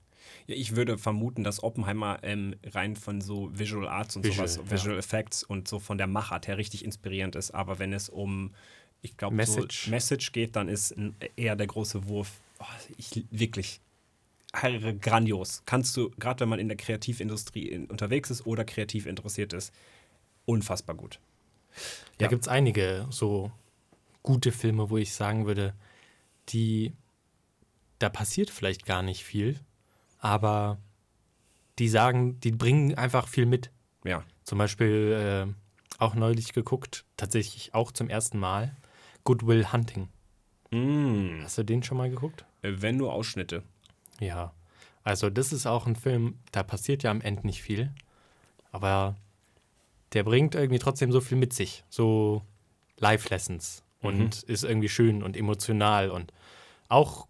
Ja, ich würde vermuten, dass Oppenheimer ähm, rein von so Visual Arts und Visual, sowas, ja. Visual Effects und so von der Machart her richtig inspirierend ist. Aber wenn es um, ich glaube, Message. So Message geht, dann ist eher der große Wurf. Oh, ich, wirklich grandios. Kannst du, gerade wenn man in der Kreativindustrie in, unterwegs ist oder kreativ interessiert ist, unfassbar gut. Da Ja. gibt es einige so gute Filme, wo ich sagen würde, die, da passiert vielleicht gar nicht viel, aber die sagen, die bringen einfach viel mit. Ja. Zum Beispiel äh, auch neulich geguckt, tatsächlich auch zum ersten Mal, Goodwill Hunting. Mm. Hast du den schon mal geguckt? Äh, Wenn nur Ausschnitte. Ja. Also das ist auch ein Film, da passiert ja am Ende nicht viel, aber der bringt irgendwie trotzdem so viel mit sich, so Life-Lessons und ist irgendwie schön und emotional und auch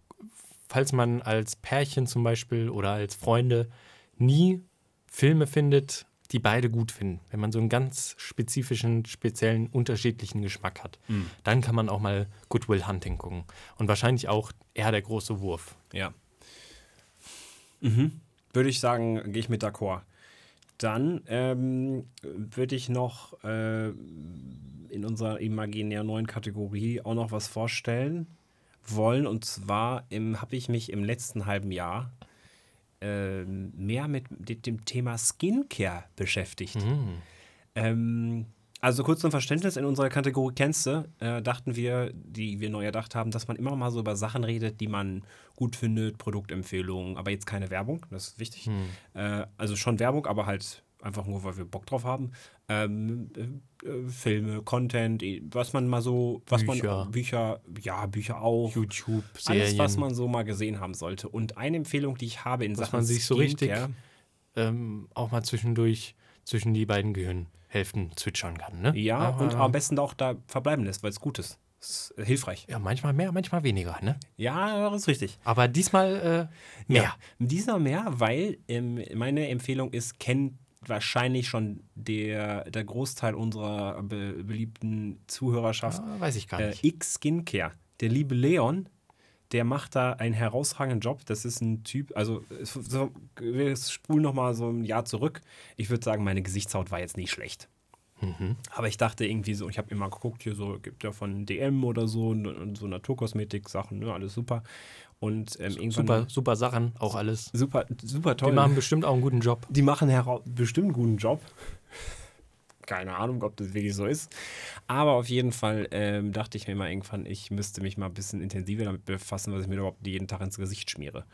falls man als Pärchen zum Beispiel oder als Freunde nie Filme findet, die beide gut finden, wenn man so einen ganz spezifischen, speziellen, unterschiedlichen Geschmack hat, dann kann man auch mal Goodwill Hunting gucken und wahrscheinlich auch eher der große Wurf. Ja. Mhm. Würde ich sagen, gehe ich mit d'accord. Dann ähm, würde ich noch äh, in unserer imaginär neuen Kategorie auch noch was vorstellen wollen. Und zwar habe ich mich im letzten halben Jahr ähm, mehr mit, mit dem Thema Skincare beschäftigt. Ähm, also kurz zum Verständnis, in unserer Kategorie kennst du, äh, dachten wir, die wir neu erdacht haben, dass man immer mal so über Sachen redet, die man gut findet, Produktempfehlungen, aber jetzt keine Werbung, das ist wichtig. Äh, also schon Werbung, aber halt einfach nur, weil wir Bock drauf haben. Ähm, äh, äh, Filme, Content, eh, was man mal so, was Bücher. man, Bücher, ja, Bücher auch. YouTube, Serien. Alles, was man so mal gesehen haben sollte. Und eine Empfehlung, die ich habe in Dass Sachen man sich so richtig ähm, auch mal zwischendurch zwischen die beiden Gehirnhälften zwitschern kann. Ne? Ja, Aber- und am besten auch da verbleiben lässt, weil es gut ist. Ist äh, hilfreich. Ja, manchmal mehr, manchmal weniger. Ne? Ja, das ist richtig. Aber diesmal äh, mehr. Ja, dieser mehr, weil ähm, meine Empfehlung ist, kennt wahrscheinlich schon der, der Großteil unserer be beliebten Zuhörerschaft Ah, weiß ich gar äh, nicht. X Skincare. Der liebe Leon, der macht da einen herausragenden Job. Das ist ein Typ, also so, wir spulen noch mal so ein Jahr zurück. Ich würde sagen, meine Gesichtshaut war jetzt nicht schlecht. Mhm. Aber ich dachte irgendwie so, ich habe immer geguckt, hier so, gibt ja von DM oder so und, und so Naturkosmetik-Sachen, ne, alles super. Und ähm, irgendwann. Super, super Sachen, auch alles. Super, super Die toll. machen bestimmt auch einen guten Job. Die machen bestimmt einen guten Job. Keine Ahnung, ob das wirklich so ist. Aber auf jeden Fall ähm, dachte ich mir mal irgendwann, ich müsste mich mal ein bisschen intensiver damit befassen, was ich mir überhaupt jeden Tag ins Gesicht schmiere.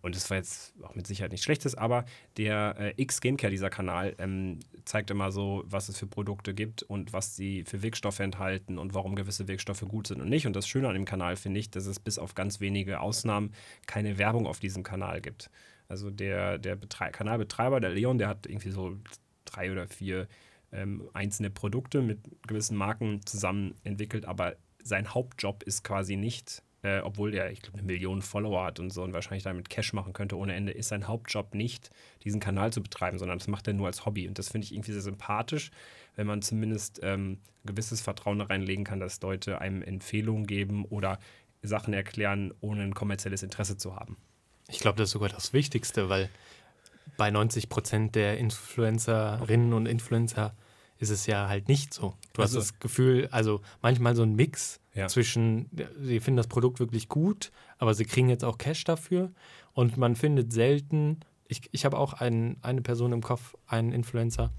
Und das war jetzt auch mit Sicherheit nicht schlechtes, aber der äh, X-Skincare, dieser Kanal, ähm, zeigt immer so, was es für Produkte gibt und was sie für Wirkstoffe enthalten und warum gewisse Wirkstoffe gut sind und nicht. Und das Schöne an dem Kanal finde ich, dass es bis auf ganz wenige Ausnahmen keine Werbung auf diesem Kanal gibt. Also der, der Betrei Kanalbetreiber, der Leon, der hat irgendwie so drei oder vier ähm, einzelne Produkte mit gewissen Marken zusammen entwickelt, aber sein Hauptjob ist quasi nicht, äh, obwohl der, ich glaube, eine Million Follower hat und so und wahrscheinlich damit Cash machen könnte ohne Ende, ist sein Hauptjob nicht, diesen Kanal zu betreiben, sondern das macht er nur als Hobby. Und das finde ich irgendwie sehr sympathisch, wenn man zumindest ähm, gewisses Vertrauen reinlegen kann, dass Leute einem Empfehlungen geben oder Sachen erklären, ohne ein kommerzielles Interesse zu haben. Ich glaube, das ist sogar das Wichtigste, weil bei 90 Prozent der Influencerinnen und Influencer ist es ja halt nicht so. Du Also- hast das Gefühl, also manchmal so ein Mix Ja. zwischen, sie finden das Produkt wirklich gut, aber sie kriegen jetzt auch Cash dafür und man findet selten, ich, ich habe auch einen, eine Person im Kopf, einen Influencer,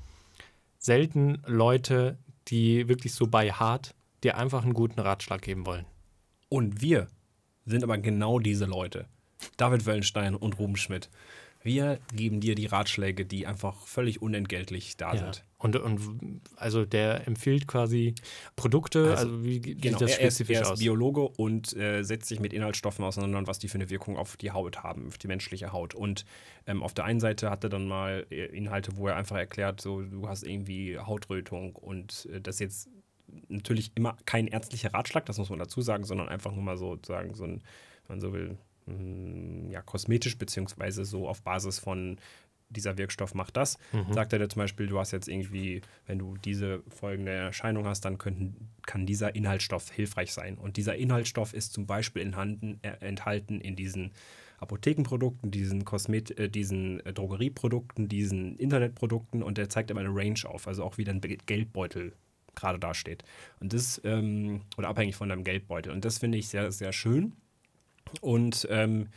selten Leute, die wirklich so bei hart dir einfach einen guten Ratschlag geben wollen. Und wir sind aber genau diese Leute. David Wöllenstein und Ruben Schmidt. Wir geben dir die Ratschläge, die einfach völlig unentgeltlich da Ja. sind. Und, und also der empfiehlt quasi Produkte, also, Also, wie sieht Genau, das er, er ist, spezifisch er ist aus? Biologe und äh, setzt sich mit Inhaltsstoffen auseinander und was die für eine Wirkung auf die Haut haben, auf die menschliche Haut. Und ähm, auf der einen Seite hat er dann mal äh, Inhalte, wo er einfach erklärt, so du hast irgendwie Hautrötung und äh, das jetzt natürlich immer kein ärztlicher Ratschlag, das muss man dazu sagen, sondern einfach nur mal sozusagen so ein, wenn man so will, ja, kosmetisch, beziehungsweise so auf Basis von dieser Wirkstoff macht das. Sagt er dir zum Beispiel, du hast jetzt irgendwie, wenn du diese folgende Erscheinung hast, dann könnten, kann dieser Inhaltsstoff hilfreich sein. Und dieser Inhaltsstoff ist zum Beispiel enthalten, äh, enthalten in diesen Apothekenprodukten, diesen, Kosmet äh, diesen äh, Drogerieprodukten, diesen Internetprodukten und der zeigt immer eine Range auf, also auch wie dein Be- Geldbeutel gerade dasteht. Und das, ähm, oder abhängig von deinem Geldbeutel. Und das finde ich sehr, sehr schön. Und ähm,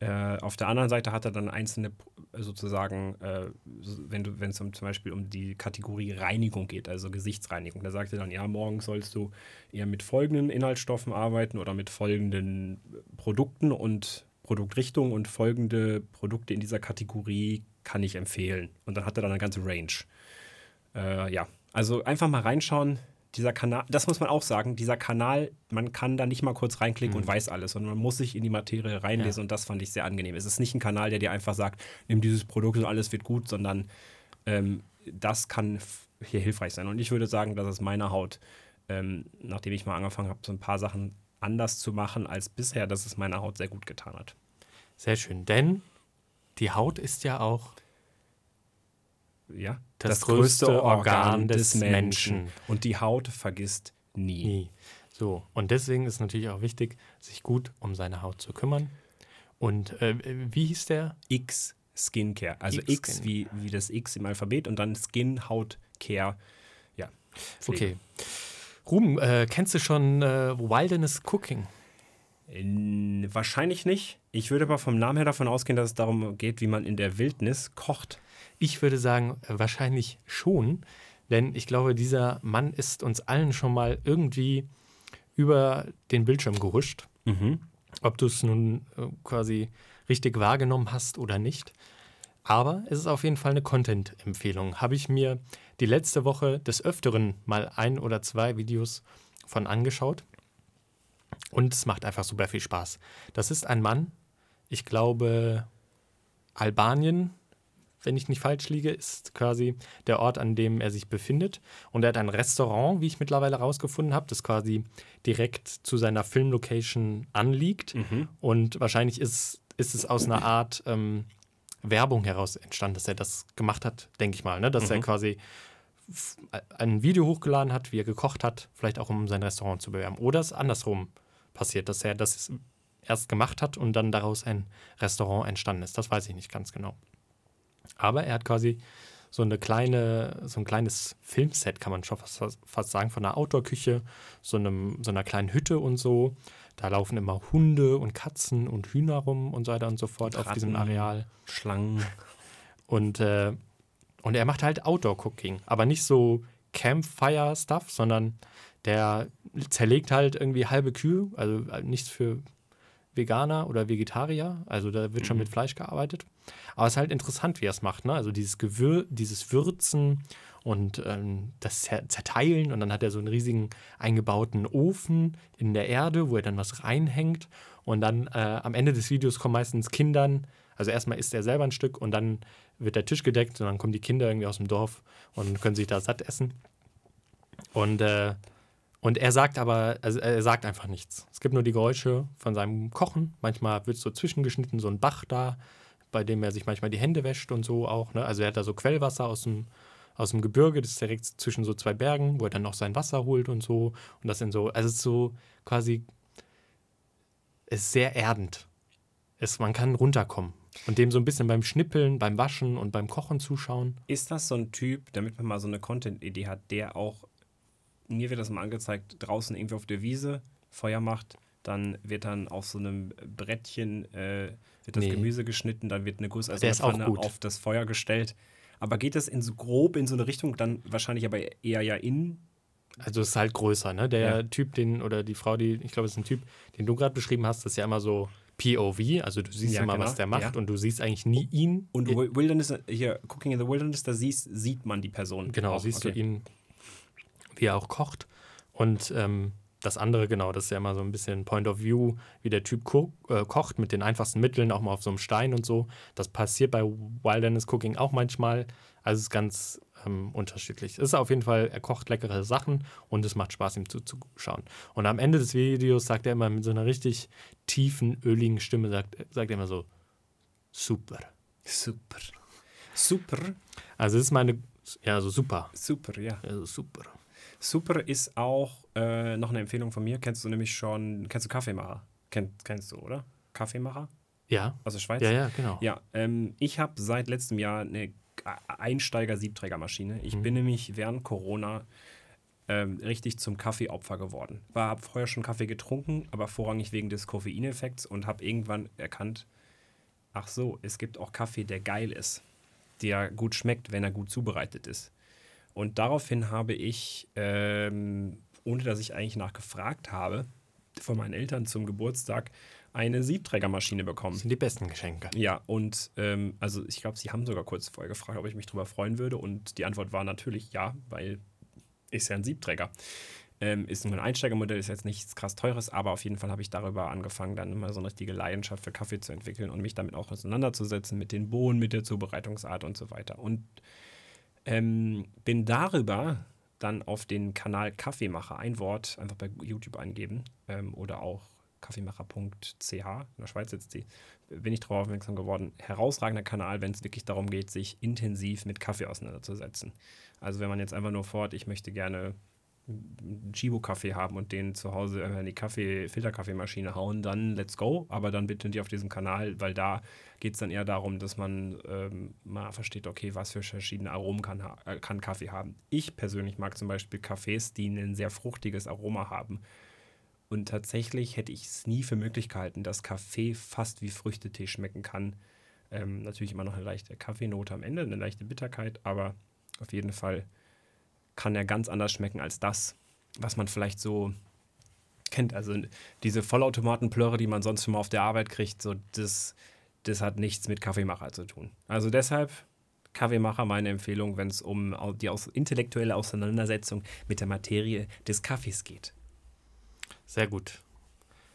äh, auf der anderen Seite hat er dann einzelne sozusagen, äh, wenn wenn es um, zum Beispiel um die Kategorie Reinigung geht, also Gesichtsreinigung, da sagt er dann, ja, morgen sollst du eher mit folgenden Inhaltsstoffen arbeiten oder mit folgenden Produkten und Produktrichtungen und folgende Produkte in dieser Kategorie kann ich empfehlen. Und dann hat er dann eine ganze Range. Äh, ja, also einfach mal reinschauen. Dieser Kanal, das muss man auch sagen, dieser Kanal, man kann da nicht mal kurz reinklicken und weiß alles, sondern man muss sich in die Materie reinlesen Ja. und das fand ich sehr angenehm. Es ist nicht ein Kanal, der dir einfach sagt, nimm dieses Produkt und alles wird gut, sondern ähm, das kann hier hilfreich sein. Und ich würde sagen, dass es meiner Haut, ähm, nachdem ich mal angefangen habe, so ein paar Sachen anders zu machen als bisher, dass es meiner Haut sehr gut getan hat. Sehr schön, denn die Haut ist ja auch Ja, Das größte Organ des Menschen. Und die Haut vergisst nie. nie. So, und deswegen ist natürlich auch wichtig, sich gut um seine Haut zu kümmern. Und äh, wie hieß der? X Skincare. Also X X, wie, wie das X im Alphabet und dann Skin, Haut, Care. Ja. Pflege. Okay. Ruben, äh, kennst du schon äh, Wilderness Cooking? In, wahrscheinlich nicht. Ich würde aber vom Namen her davon ausgehen, dass es darum geht, wie man in der Wildnis kocht. Ich würde sagen, äh, wahrscheinlich schon, denn ich glaube, dieser Mann ist uns allen schon mal irgendwie über den Bildschirm gehuscht. Ob du es nun äh, quasi richtig wahrgenommen hast oder nicht. Aber es ist auf jeden Fall eine Content-Empfehlung. Habe ich mir die letzte Woche des Öfteren mal ein oder zwei Videos von angeschaut. Und es macht einfach super viel Spaß. Das ist ein Mann, ich glaube, Albanien, wenn ich nicht falsch liege, ist quasi der Ort, an dem er sich befindet. Und er hat ein Restaurant, wie ich mittlerweile herausgefunden habe, das quasi direkt zu seiner Filmlocation anliegt. Und wahrscheinlich ist, ist es aus einer Art ähm, Werbung heraus entstanden, dass er das gemacht hat, denke ich mal. Ne? Dass er quasi f- ein Video hochgeladen hat, wie er gekocht hat, vielleicht auch um sein Restaurant zu bewerben. Oder es andersrum passiert, dass er das erst gemacht hat und dann daraus ein Restaurant entstanden ist. Das weiß ich nicht ganz genau. Aber er hat quasi so eine kleine, so ein kleines Filmset, kann man schon fast, fast sagen, von einer Outdoor-Küche, so, einem, so einer kleinen Hütte und so. Da laufen immer Hunde und Katzen und Hühner rum und so weiter und so fort auf diesem Ratten. Areal. Schlangen. Und, äh, und er macht halt Outdoor-Cooking, aber nicht so Campfire-Stuff, sondern der zerlegt halt irgendwie halbe Kühe, also nichts für Veganer oder Vegetarier, also da wird schon mit Fleisch gearbeitet. Aber es ist halt interessant, wie er es macht, ne? Also dieses Gewür dieses Würzen und ähm, das Zer Zerteilen und dann hat er so einen riesigen eingebauten Ofen in der Erde, wo er dann was reinhängt und dann äh, am Ende des Videos kommen meistens Kindern, also erstmal isst er selber ein Stück und dann wird der Tisch gedeckt und dann kommen die Kinder irgendwie aus dem Dorf und können sich da satt essen. Und, äh, und er sagt aber, also er sagt einfach nichts. Es gibt nur die Geräusche von seinem Kochen. Manchmal wird so zwischengeschnitten, so ein Bach da, bei dem er sich manchmal die Hände wäscht und so auch. Ne? Also er hat da so Quellwasser aus dem, aus dem Gebirge, das ist direkt zwischen so zwei Bergen, wo er dann noch sein Wasser holt und so. Und das in so, also es ist so quasi, es ist sehr erdend. Es, man kann runterkommen und dem so ein bisschen beim Schnippeln, beim Waschen und beim Kochen zuschauen. Ist das so ein Typ, damit man mal so eine Content-Idee hat, der auch, mir wird das mal angezeigt, draußen irgendwie auf der Wiese Feuer macht, dann wird dann auf so einem Brettchen äh, wird das Nee. Gemüse geschnitten, dann wird eine Guss, also Pfanne auf das Feuer gestellt. Aber geht das in so grob in so eine Richtung, dann wahrscheinlich aber eher ja in? Also es ist halt größer, ne? Der Ja. Typ, den, oder die Frau, die, ich glaube, es ist ein Typ, den du gerade beschrieben hast, das ist ja immer so POV, also du siehst Ja, immer, genau, was der macht ja. und du siehst eigentlich nie ihn. Und Wilderness, hier, Cooking in the Wilderness, da siehst, sieht man die Person. Genau, auch. siehst Okay. du ihn, wie er auch kocht. Und ähm, das andere, genau, das ist ja immer so ein bisschen Point of View, wie der Typ ko äh, kocht mit den einfachsten Mitteln, auch mal auf so einem Stein und so. Das passiert bei Wilderness Cooking auch manchmal. Also es ist ganz ähm, unterschiedlich. Es ist auf jeden Fall, er kocht leckere Sachen und es macht Spaß, ihm zuzuschauen. Und am Ende des Videos sagt er immer mit so einer richtig tiefen, öligen Stimme, sagt, sagt er immer so, super. Super. Super. Also es ist meine, ja, so super. Super, ja. Also super. Super ist auch äh, noch eine Empfehlung von mir. Kennst du nämlich schon, kennst du Kaffeemacher? Kenn, kennst du, oder? Kaffeemacher Ja, aus der Schweiz? ja, ja, genau. Ja, ähm, ich habe seit letztem Jahr eine Einsteiger-Siebträgermaschine. Ich bin nämlich während Corona ähm, richtig zum Kaffeeopfer geworden. War habe vorher schon Kaffee getrunken, aber vorrangig wegen des Koffeineffekts und habe irgendwann erkannt, ach so, es gibt auch Kaffee, der geil ist, der gut schmeckt, wenn er gut zubereitet ist. Und daraufhin habe ich, ähm, ohne dass ich eigentlich nachgefragt habe, von meinen Eltern zum Geburtstag eine Siebträgermaschine bekommen. Das sind die besten Geschenke. Ja, und ähm, also ich glaube, sie haben sogar kurz vorher gefragt, ob ich mich darüber freuen würde. Und die Antwort war natürlich ja, weil ist ja ein Siebträger. Ähm, ist nur ein Einsteigermodell, ist jetzt nichts krass teures, aber auf jeden Fall habe ich darüber angefangen, dann immer so eine richtige Leidenschaft für Kaffee zu entwickeln und mich damit auch auseinanderzusetzen, mit den Bohnen, mit der Zubereitungsart und so weiter. Und ähm, bin darüber dann auf den Kanal Kaffeemacher, ein Wort, einfach bei YouTube eingeben ähm, oder auch kaffeemacher.ch, in der Schweiz jetzt die, bin ich darauf aufmerksam geworden. Herausragender Kanal, wenn es wirklich darum geht, sich intensiv mit Kaffee auseinanderzusetzen. Also wenn man jetzt einfach nur fort, ich möchte gerne Chibo-Kaffee haben und den zu Hause einfach in die Kaffee, Filterkaffeemaschine hauen, dann let's go. Aber dann bitte nicht auf diesem Kanal, weil da geht es dann eher darum, dass man ähm, mal versteht, okay, was für verschiedene Aromen kann, äh, kann Kaffee haben. Ich persönlich mag zum Beispiel Kaffees, die ein sehr fruchtiges Aroma haben. Und tatsächlich hätte ich es nie für möglich gehalten, dass Kaffee fast wie Früchtetee schmecken kann. Ähm, natürlich immer noch eine leichte Kaffeenote am Ende, eine leichte Bitterkeit, aber auf jeden Fall kann er ganz anders schmecken als das, was man vielleicht so kennt. Also diese Vollautomatenplörre, die man sonst mal auf der Arbeit kriegt, so das, das hat nichts mit Kaffeemacher zu tun. Also deshalb Kaffeemacher meine Empfehlung, wenn es um die intellektuelle Auseinandersetzung mit der Materie des Kaffees geht. Sehr gut.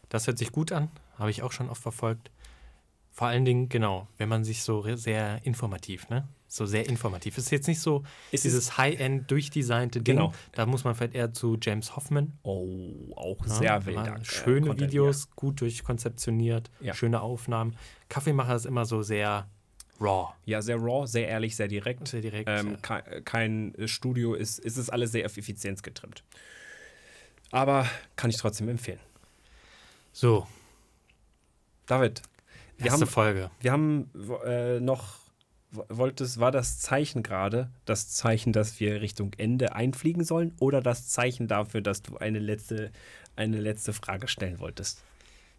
Das hört sich gut an, habe ich auch schon oft verfolgt. Vor allen Dingen, genau, wenn man sich so sehr informativ, ne? So sehr informativ. Ist jetzt nicht so Es dieses High-End durchdesignte Ding. Genau. Da muss man vielleicht eher zu James Hoffman. Oh, auch ne? sehr äh, Schöne Content, Videos, gut durchkonzeptioniert, Ja. schöne Aufnahmen. Kaffeemacher ist immer so sehr raw, Ja. ja, sehr raw, sehr ehrlich, sehr direkt. sehr direkt. Ähm, ke- kein Studio, ist, ist es alles sehr auf Effizienz getrimmt. Aber kann ich trotzdem empfehlen. so, David, wir erste haben, Folge. wir haben äh, noch, wo- wolltest, war das Zeichen gerade, das Zeichen, dass wir Richtung Ende einfliegen sollen oder das Zeichen dafür, dass du eine letzte, eine letzte Frage stellen wolltest?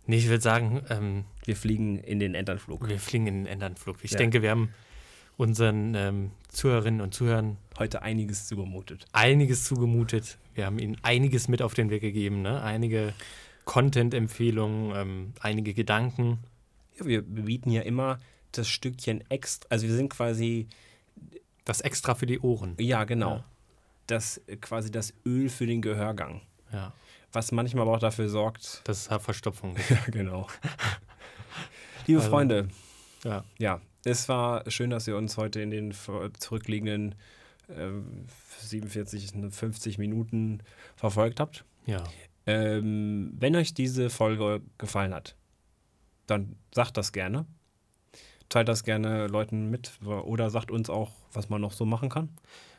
Nee, ich würde sagen, ähm, Wir fliegen in den Endernflug. wir fliegen in den Endernflug. Ich Ja. denke, wir haben unseren ähm, Zuhörerinnen und Zuhörern Heute einiges zugemutet. einiges zugemutet. Wir haben ihnen einiges mit auf den Weg gegeben, ne? Einige Content-Empfehlungen, ähm, einige Gedanken. Ja, wir bieten ja immer das Stückchen extra, also wir sind quasi Das extra für die Ohren. Ja, genau. Ja. Das äh, quasi das Öl für den Gehörgang. Ja, Was manchmal aber auch dafür sorgt. das ist Verstopfung. Ja, genau. Liebe Also- Freunde, ja. ja, es war schön, dass ihr uns heute in den zurückliegenden ähm, 47, 50 Minuten verfolgt habt. ja. Ähm, wenn euch diese Folge gefallen hat, dann sagt das gerne. Teilt das gerne Leuten mit oder sagt uns auch, was man noch so machen kann.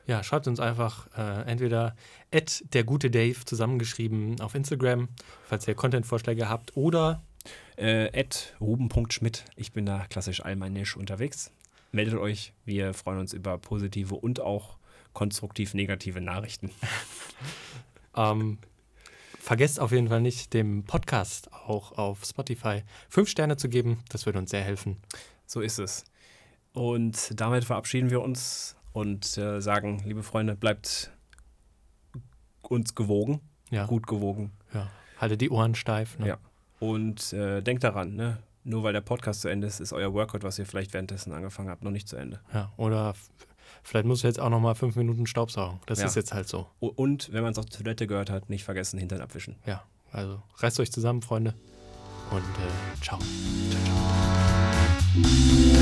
Ja, schreibt uns einfach äh, entweder at der gute Dave zusammengeschrieben auf Instagram, falls ihr Content-Vorschläge habt, oder Äh, at ruben.schmidt. Ich bin da klassisch allmannisch unterwegs. Meldet euch. Wir freuen uns über positive und auch konstruktiv negative Nachrichten. ähm, vergesst auf jeden Fall nicht, dem Podcast auch auf Spotify fünf Sterne zu geben. Das würde uns sehr helfen. So ist es. Und damit verabschieden wir uns und äh, sagen, liebe Freunde, bleibt uns gewogen, Ja, gut gewogen. ja. Haltet die Ohren steif. Ne? Ja. Und äh, denkt daran, ne? nur weil der Podcast zu Ende ist, ist euer Workout, was ihr vielleicht währenddessen angefangen habt, noch nicht zu Ende. Ja, oder vielleicht musst du jetzt auch noch mal fünf Minuten Staubsaugen. Das Ja. ist jetzt halt so. Und wenn man es auf die Toilette gehört hat, nicht vergessen, Hintern abwischen. Ja, also reißt euch zusammen, Freunde. Und äh, ciao. Thank